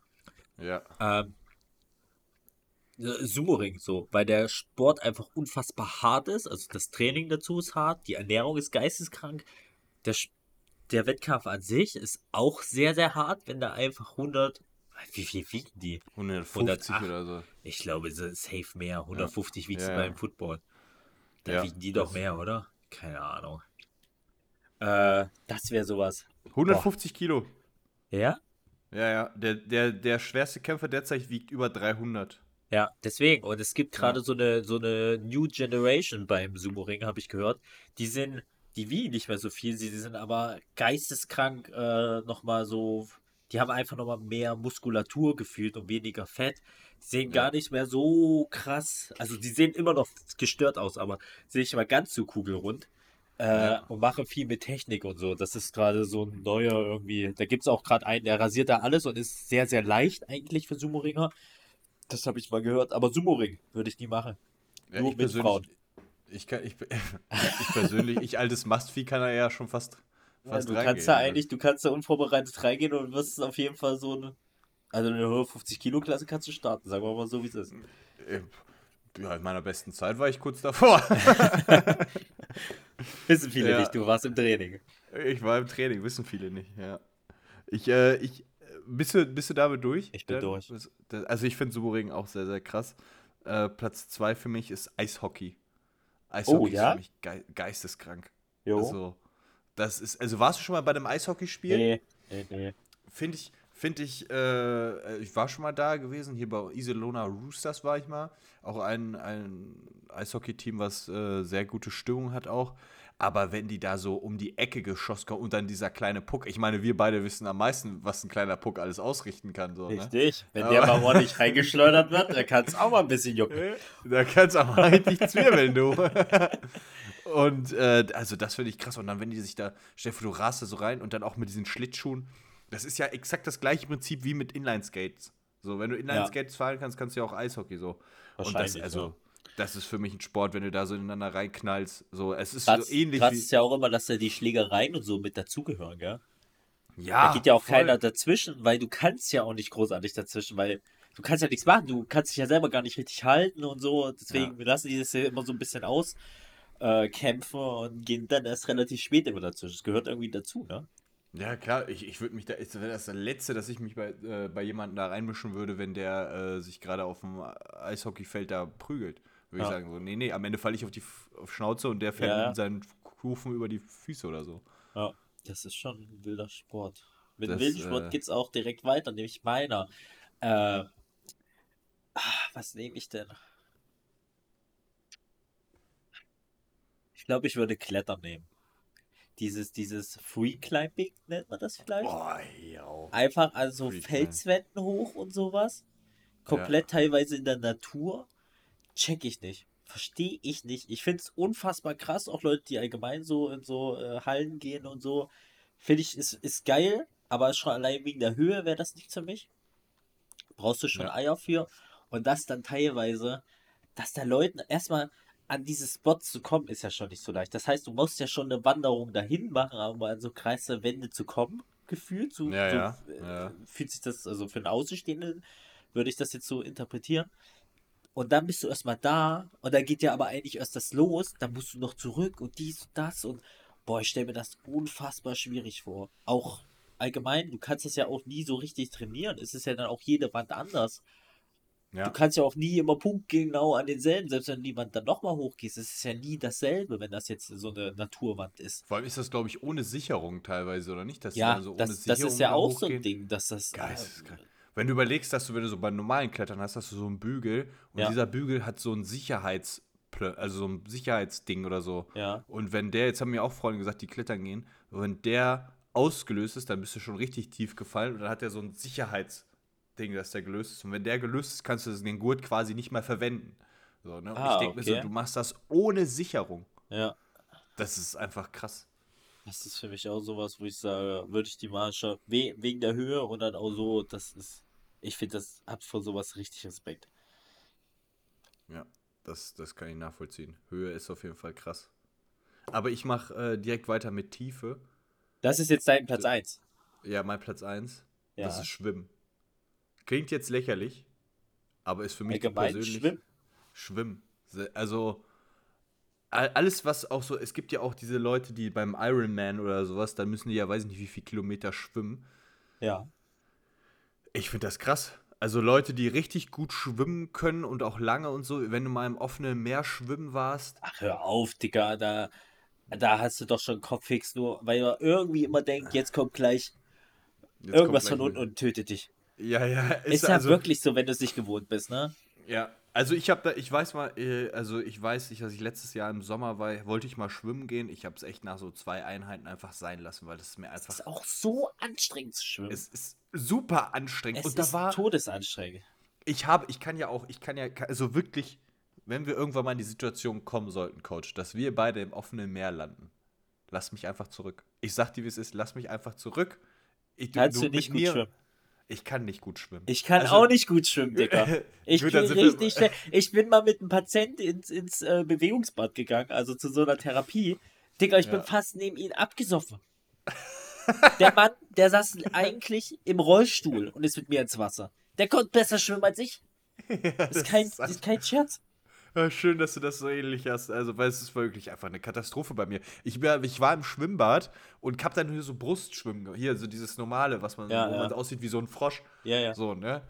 Ja. Ähm, äh, Sumo-Ring so, weil der Sport einfach unfassbar hart ist. Also das Training dazu ist hart, die Ernährung ist geisteskrank. Der, der Wettkampf an sich ist auch sehr, sehr hart, wenn da einfach 100, wie viel wiegen die? 150 108. oder so. Ich glaube, safe mehr. 150 wiegt Ja, es ja. beim Football. Da Ja, wiegen die doch mehr, oder? Keine Ahnung. Äh, das wäre sowas. 150 Kilo. Ja? Ja, ja. Der, der, der schwerste Kämpfer derzeit wiegt über 300. Ja, deswegen. Und es gibt gerade so eine so eine New Generation beim Sumo-Ring, habe ich gehört. Die sind, die wiegen nicht mehr so viel, sie sind aber geisteskrank äh, nochmal so, die haben einfach nochmal mehr Muskulatur gefühlt und weniger Fett. Die sehen Ja. gar nicht mehr so krass, also die sehen immer noch gestört aus, aber sehen nicht mal ganz so kugelrund. Äh, Ja. Und machen viel mit Technik und so. Das ist gerade so ein neuer irgendwie. Da gibt es auch gerade einen, der rasiert da alles und ist sehr, sehr leicht eigentlich für Sumo-Ringer. Das habe ich mal gehört. Aber Sumo-Ring würde ich nie machen. Ja, Nur ich mit Frauen. Ich, kann, ich, ich persönlich, ich altes Mastvieh kann da ja schon fast, Ja, fast du reingehen. kannst da eigentlich, du kannst da unvorbereitet reingehen und wirst auf jeden Fall so eine. Also eine 150 Kilo Klasse kannst du starten, sagen wir mal so, wie es ist. Äh, Ja, in meiner besten Zeit war ich kurz davor. Wissen viele Ja. nicht, du warst im Training. ich war im Training, wissen viele nicht, ja. Ich, äh, ich, bist du, bist du damit durch? Ich bin Dan? durch. Also ich finde Sumo-Ring auch sehr, sehr krass. Äh, Platz zwei für mich ist Eishockey. Eishockey Oh, ist ja? für mich gei geisteskrank. Jo. Also, das ist, also warst du schon mal bei einem Eishockeyspiel? nee, nee, nee. Finde ich, Finde ich, äh, ich war schon mal da gewesen, hier bei Iserlohner Roosters war ich mal. Auch ein, ein Eishockey-Team, was äh, sehr gute Stimmung hat auch. Aber wenn die da so um die Ecke geschossen kommen und dann dieser kleine Puck, ich meine, wir beide wissen am meisten, was ein kleiner Puck alles ausrichten kann. So, ne? Richtig. Wenn Aber- der mal ordentlich reingeschleudert wird, dann kann es auch mal ein bisschen jucken. Da kannst du aber richtig zwirbeln, du. Und äh, also das finde ich krass. Und dann, wenn die sich da, vor, du rast da so rein und dann auch mit diesen Schlittschuhen. Das ist ja exakt das gleiche Prinzip wie mit Inline-Skates. So, wenn du Inline-Skates fahren kannst, kannst du ja auch Eishockey so. Und das, also, ja. Das ist für mich ein Sport, wenn du da so ineinander reinknallst. So, es ist Krass, so ähnlich krass wie. ist ja auch immer, dass da die Schlägereien und so mit dazugehören, gell? ja, da geht ja auch voll. keiner dazwischen, weil du kannst ja auch nicht großartig dazwischen, weil du kannst ja nichts machen, du kannst dich ja selber gar nicht richtig halten und so. Deswegen lassen die das ja immer so ein bisschen aus äh, kämpfen und gehen dann erst relativ spät immer dazwischen. Das gehört irgendwie dazu, ne? Ja, klar, ich, ich würde mich da, das wäre das Letzte, dass ich mich bei, äh, bei jemandem da reinmischen würde, wenn der äh, sich gerade auf dem Eishockeyfeld da prügelt. Würde ich Ja. sagen, so, nee, nee, am Ende falle ich auf die F- auf Schnauze und der fällt Ja. mit seinen Kufen über die Füße oder so. Ja, das ist schon ein wilder Sport. Mit Das, wilden Sport äh, geht's auch direkt weiter, nämlich meiner. Äh, ah, was nehme ich denn? Ich glaube, ich würde Klettern nehmen. Dieses, dieses Free Climbing nennt man das vielleicht? Boah, ja. Einfach also Free. Felswänden hoch und sowas. Komplett teilweise in der Natur. Check ich nicht. Verstehe ich nicht. Ich finde es unfassbar krass. Auch Leute, die allgemein so in so äh, Hallen gehen und so. Finde ich, ist, ist geil. Aber schon allein wegen der Höhe wäre das nichts für mich. Brauchst du schon Ja. Eier für. Und das dann teilweise, dass da Leuten erstmal an diese Spots zu kommen, ist ja schon nicht so leicht. Das heißt, du musst ja schon eine Wanderung dahin machen, um an so kreise Wände zu kommen, gefühlt. So, Ja, so, ja, äh, ja. Fühlt sich das, also für einen Außenstehenden würde ich das jetzt so interpretieren. Und dann bist du erstmal da und dann geht ja aber eigentlich erst das los. Dann musst du noch zurück und dies und das und boah, ich stelle mir das unfassbar schwierig vor. Auch allgemein, du kannst das ja auch nie so richtig trainieren. Es ist ja dann auch jede Wand anders. Ja. Du kannst ja auch nie immer punktgenau an denselben, selbst wenn die Wand dann nochmal hochgehst. Es ist ja nie dasselbe, wenn das jetzt so eine Naturwand ist. Vor allem ist das, glaube ich, ohne Sicherung teilweise, oder nicht? Dass Ja, so ohne das, das ist ja auch so ein hochgehen. Ding, dass das. äh, Geisteskrank. Wenn du überlegst, dass du, wenn du so beim normalen Klettern hast, hast du so einen Bügel und Ja. dieser Bügel hat so ein Sicherheits, also so ein Sicherheitsding oder so. Ja. Und wenn der, jetzt haben mir auch Freunde gesagt, die klettern gehen, wenn der ausgelöst ist, dann bist du schon richtig tief gefallen und dann hat er so ein Sicherheitsding, dass der gelöst ist. Und wenn der gelöst ist, kannst du den Gurt quasi nicht mehr verwenden. So, ne? Und Ah, ich denke mir so, okay. du machst das ohne Sicherung. ja. Das ist einfach krass. Das ist für mich auch sowas, wo ich sage, würde ich die Marsch we wegen der Höhe und dann auch so, das ist, ich finde, das hat vor sowas richtig Respekt. Ja, das, das kann ich nachvollziehen. Höhe ist auf jeden Fall krass. Aber ich mache äh, direkt weiter mit Tiefe. Das ist jetzt dein Platz 1. Ja, mein Platz 1. Das Ja. ist Schwimmen. Klingt jetzt lächerlich, aber ist für mich Allgemein persönlich Schwimmen? Schwimmen. Also all- alles, was auch so, es gibt ja auch diese Leute, die beim Ironman oder sowas, dann müssen die ja, weiß nicht, wie viel Kilometer schwimmen. Ja. Ich finde das krass. Also Leute, die richtig gut schwimmen können und auch lange und so, wenn du mal im offenen Meer schwimmen warst, Ach, hör auf, Digga, da, da hast du doch schon Kopffix nur, weil man irgendwie immer denkt, jetzt kommt gleich jetzt irgendwas kommt von gleich unten und tötet dich. Ja, ja, Ist, ja wirklich so, wenn du es nicht gewohnt bist, ne? Ja, also ich habe da, ich weiß mal, äh, also ich weiß nicht, dass ich letztes Jahr im Sommer war, wollte ich mal schwimmen gehen. Ich habe es echt nach so zwei Einheiten einfach sein lassen, weil das ist mir Es einfach, ist auch so anstrengend zu schwimmen. es ist super anstrengend. Es Und da ist war, todesanstrengend. ich habe, ich kann ja auch, ich kann ja, also wirklich, wenn wir irgendwann mal in die Situation kommen sollten, Coach, dass wir beide im offenen Meer landen, lass mich einfach zurück. Ich sag dir, wie es ist, lass mich einfach zurück. Ich, Kannst du mit nicht gut schwimmen? Ich kann nicht gut schwimmen. Ich kann Also- auch nicht gut schwimmen, Digga. Ich Gut, bin wir- richtig schnell. Ich bin mal mit einem Patienten ins, ins äh, Bewegungsbad gegangen, also zu so einer Therapie. Digga, ich bin Ja. fast neben ihn abgesoffen. Der Mann, der saß eigentlich im Rollstuhl und ist mit mir ins Wasser. Der konnte besser schwimmen als ich. Das ist kein, das ist kein Scherz. Ja, schön, dass du das so ähnlich hast. Also, weil es ist wirklich einfach eine Katastrophe bei mir. Ich, ich war im Schwimmbad und hab dann hier so Brustschwimmen. Hier, so dieses normale, was man, Ja, wo ja. man aussieht wie so ein Frosch. Ja, ja. So, ne?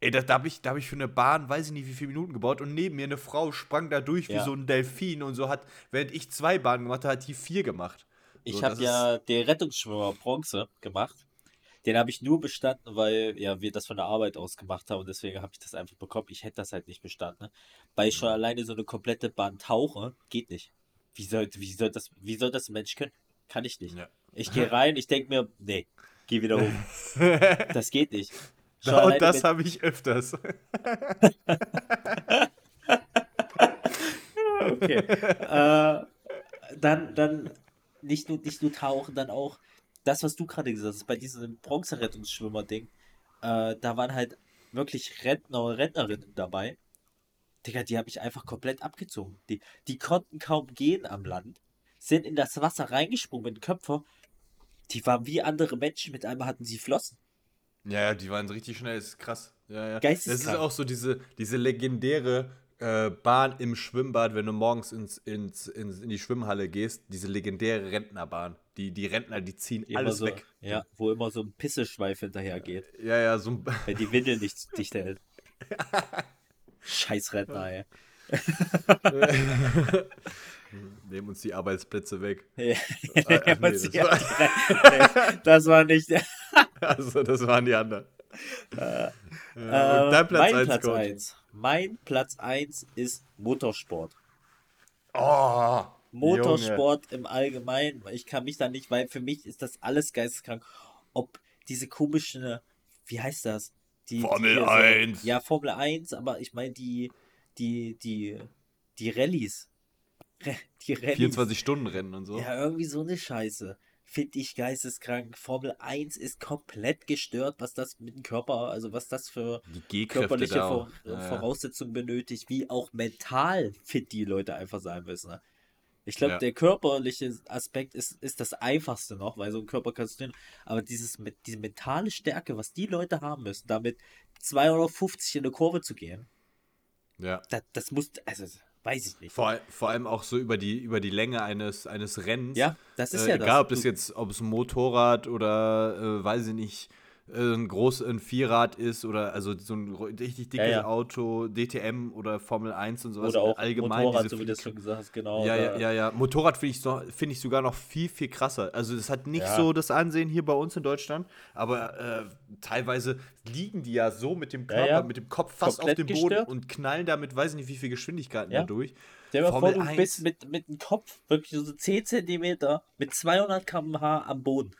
Ey, da, da habe ich, da hab ich für eine Bahn, weiß ich nicht, wie viele Minuten gebaut und neben mir eine Frau sprang da durch wie Ja. so ein Delfin und so hat, während ich zwei Bahnen gemacht habe, hat die vier gemacht. Ich So, habe das ja den Rettungsschwimmer Bronze gemacht. Den habe ich nur bestanden, weil ja wir das von der Arbeit aus gemacht haben und deswegen habe ich das einfach bekommen. Ich hätte das halt nicht bestanden. Ne? Weil ich schon alleine so eine komplette Bahn tauche, geht nicht. Wie soll, wie soll das, wie soll das ein Mensch können? Kann ich nicht. Ja. Ich gehe rein, ich denke mir, nee, geh wieder hoch. Das geht nicht. Schon Und alleine das mit- habe ich öfters. Okay. äh, dann, dann nicht nur, nicht nur tauchen, dann auch das, was du gerade gesagt hast, bei diesem Bronzerettungsschwimmer-Ding, äh, da waren halt wirklich Rentner und Rentnerinnen dabei. Digga, die habe ich einfach komplett abgezogen. Die, die konnten kaum gehen am Land, sind in das Wasser reingesprungen mit Köpfer. Die waren wie andere Menschen, mit einmal hatten sie Flossen. Ja, ja, die waren richtig schnell, das ist krass. Ja, ja. Das Geisteskrank. ist auch so diese, diese legendäre äh, Bahn im Schwimmbad, wenn du morgens ins, ins, ins, in die Schwimmhalle gehst, diese legendäre Rentnerbahn. Die, die Rentner, die ziehen Die immer alles so, weg. Ja, wo immer so ein Pisseschweif hinterher geht, Ja, ja, so ein. wenn die Windel nicht dicht hält. Scheiß Rentner, ey. Nehmen uns die Arbeitsplätze weg. Ja, ach nee, das, war, das war nicht. Also, das waren die anderen. Äh, und dein Platz mein 1 Platz Coach. 1. Mein Platz 1 ist Motorsport. Oh, Motorsport im Allgemeinen. Ich kann mich da nicht, weil für mich ist das alles geisteskrank. Ob diese komischen, wie heißt das? Die, Formel die, 1. Ja, Formel 1, aber ich meine die, die, die, die Rallyes. Die Rallyes. 24-Stunden-Rennen und so. Ja, irgendwie so eine Scheiße. Finde ich geisteskrank. Formel 1 ist komplett gestört, was das mit dem Körper, also was das für körperliche. Vor ja. Voraussetzungen benötigt, wie auch mental fit die Leute einfach sein müssen. Ich glaube, Ja. der körperliche Aspekt ist, ist das einfachste noch, weil so ein Körper kannst du, aber dieses, diese mentale Stärke, was die Leute haben müssen, damit 250 in eine Kurve zu gehen, ja. das, das muss, also weiß ich nicht. Vor, vor allem auch so über die, über die Länge eines, eines Rennens. Ja, das ist äh, ja egal, das. ob das Du- jetzt, ob es ein Motorrad oder, äh, weiß ich nicht, ein groß ein Vierrad ist oder also so ein richtig dickes Ja, ja. Auto, DTM oder Formel 1 und sowas. oder auch allgemein Motorrad, so wie du es schon gesagt hast, genau. ja, ja, ja, ja. Motorrad finde ich, so, find ich sogar noch viel, viel krasser. Also, das hat nicht Ja. so das Ansehen hier bei uns in Deutschland, aber äh, teilweise liegen die ja so mit dem Körper, mit dem Kopf fast Komplett auf dem Boden gestört. und knallen damit, weiß ich nicht, wie viel Geschwindigkeiten Ja. da durch. Stell dir mal vor, du 1. bist mit, mit dem Kopf wirklich so 10 Zentimeter mit 200 km/h am Boden.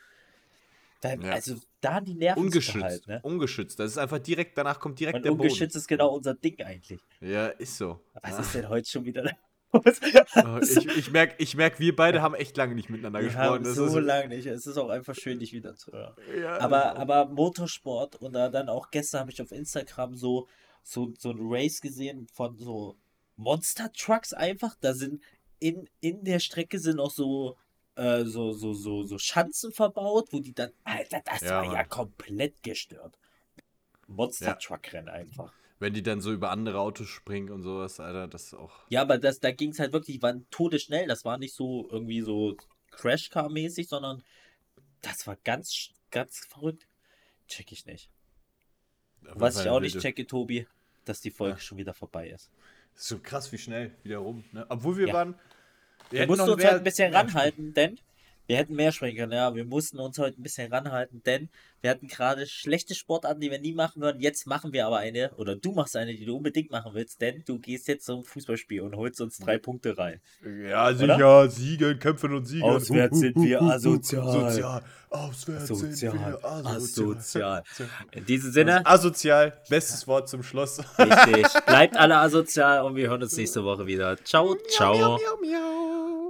Da, Ja. Also da die Nerven Ungeschützt. behalten, ne? Ungeschützt. Das ist einfach direkt, danach kommt direkt Und der ungeschützt ist genau unser Ding eigentlich. Boden. Ja, ist so. Was Ja. ist denn heute schon wieder? Oh, ich ich merke, ich merk, wir beide haben echt lange nicht miteinander Wir gesprochen. haben so ist, lange nicht. Es ist auch einfach schön, dich wieder zu hören. Ja, Aber, aber Motorsport und da dann auch gestern habe ich auf Instagram so, so, so ein Race gesehen von so Monster Trucks einfach. Da sind in, in der Strecke sind auch so, äh, so, so, so, so Schanzen verbaut, wo die dann. Alter, das Ja, war ja Mann. komplett gestört. Monster Ja. Truck Rennen einfach. Wenn die dann so über andere Autos springen und sowas, Alter, das ist auch. Ja, aber das, da ging es halt wirklich, die waren todesschnell. Das war nicht so irgendwie so Crashcar-mäßig, sondern das war ganz, ganz verrückt. Check ich nicht. Was ich auch nicht checke, Tobi, dass die Folge Ja. schon wieder vorbei ist. Ist so krass, wie schnell wieder rum. Ne? Obwohl wir Ja. waren. Wir mussten noch uns heute ein bisschen ranhalten, denn wir hätten mehr sprechen können. Ja, wir mussten uns heute ein bisschen ranhalten, denn wir hatten gerade schlechte Sportarten, die wir nie machen würden. Jetzt machen wir aber eine, oder du machst eine, die du unbedingt machen willst, denn du gehst jetzt zum Fußballspiel und holst uns drei Punkte rein. Ja, sicher, siegen, kämpfen und siegen. Auswärts sind wir asozial. Sozial. Auswärts sind Asozial. wir Asozial. asozial. In diesem Sinne, Asozial, bestes Wort zum Schluss. richtig. Bleibt alle asozial und wir hören uns nächste Woche wieder. Ciao, ciao. miau, miau.